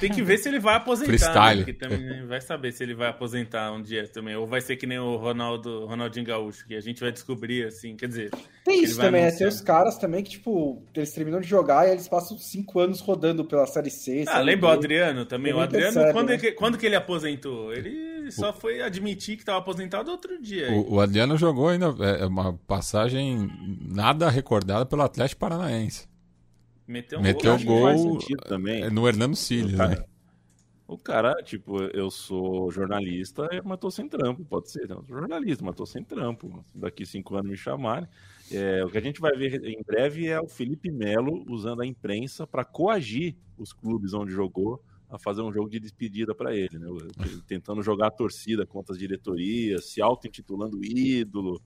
Tem que ver se ele vai aposentar. Freestyle. Né? Também né, vai saber se ele vai aposentar um dia também. Ou vai ser que nem o Ronaldo, Ronaldinho Gaúcho, que a gente vai descobrir, assim. Quer dizer, Tem ele isso também, é, tem os caras também que, tipo, eles terminam de jogar e eles passam cinco anos rodando pela Série C. Ah, lembra o. Adriano também? Ele O Adriano, percebe, quando, né? é que, quando que ele aposentou? Ele ele só foi admitir que estava aposentado outro dia. O, o, Adriano jogou ainda é, é uma passagem nada recordada pelo Atlético Paranaense. Meteu, um Meteu gol, gol também. no Hernando Siles, né? O cara, tipo, eu sou jornalista, mas tô sem trampo, pode ser. Não, sou jornalista, mas tô sem trampo. Daqui cinco anos me chamarem. É, o que a gente vai ver em breve é o Felipe Melo usando a imprensa para coagir os clubes onde jogou a fazer um jogo de despedida para ele, né? Tentando jogar a torcida contra as diretorias, se auto-intitulando ídolo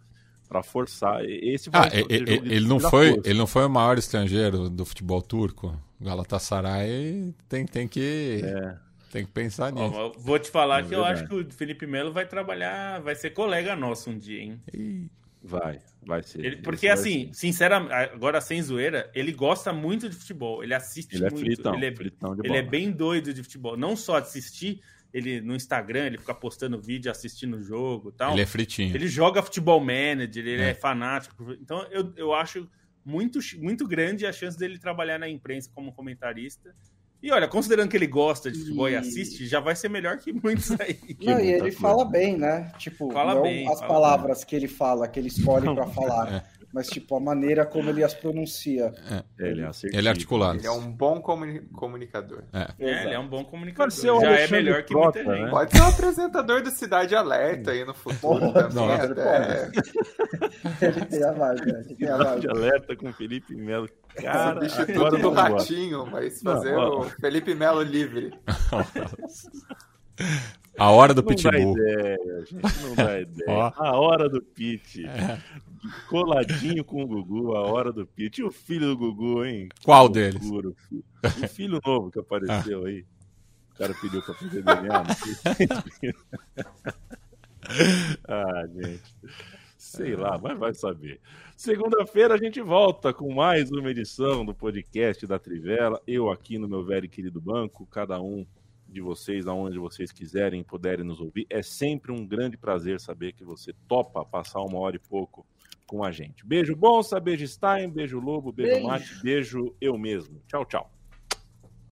para forçar. Esse ah, ele, ele não foi, força. ele não foi o maior estrangeiro do futebol turco. O Galatasaray tem, tem que é. Tem que pensar nisso. Ó, vou te falar é que verdade. eu acho que o Felipe Melo vai trabalhar, vai ser colega nosso um dia, hein? Vai, vai ser. Ele, porque assim, ser. sinceramente, agora sem zoeira, ele gosta muito de futebol, ele assiste ele é muito. Fritão, ele é, fritão ele é bem doido de futebol. Não só de assistir, ele no Instagram, ele fica postando vídeo, assistindo o jogo tal. Ele é fritinho. Ele joga futebol manager, ele é, é fanático. Então eu, eu acho muito, muito grande a chance dele trabalhar na imprensa como comentarista. E olha, considerando que ele gosta de futebol e, e assiste, já vai ser melhor que muitos [laughs] aí. Não, e ele fala bem, né? Tipo, fala não bem, as palavras bem. que ele fala, que ele escolhe para falar. É mas tipo a maneira como ele as pronuncia. É, ele, é ele é articulado. Ele é um bom comuni comunicador. É. é. ele é um bom comunicador. Já é melhor que Prota, muita gente. Né? Pode ser um apresentador do Cidade Alerta aí no futuro também. Não, até... [laughs] ele tem a vaga. Vaga. Cidade Alerta com Felipe Melo. Cara, agora do ratinho, mas fazer não, o Felipe Melo livre. [laughs] [laughs] A hora do não pitbull. Dá ideia, gente, não dá [laughs] ideia. A hora do pit. É. Coladinho com o Gugu, a hora do pit. E o filho do Gugu, hein? Qual deles? [laughs] O filho novo que apareceu ah. aí. O cara pediu pra fazer DNA. [laughs] ah, gente. Sei lá, mas vai saber. Segunda-feira a gente volta com mais uma edição do podcast da Trivela. Eu aqui no meu velho e querido banco, cada um de vocês, aonde vocês quiserem, puderem nos ouvir. É sempre um grande prazer saber que você topa passar uma hora e pouco com a gente. Beijo bom, beijo Stein, beijo Lobo, beijo, beijo. Mate, beijo eu mesmo. Tchau, tchau.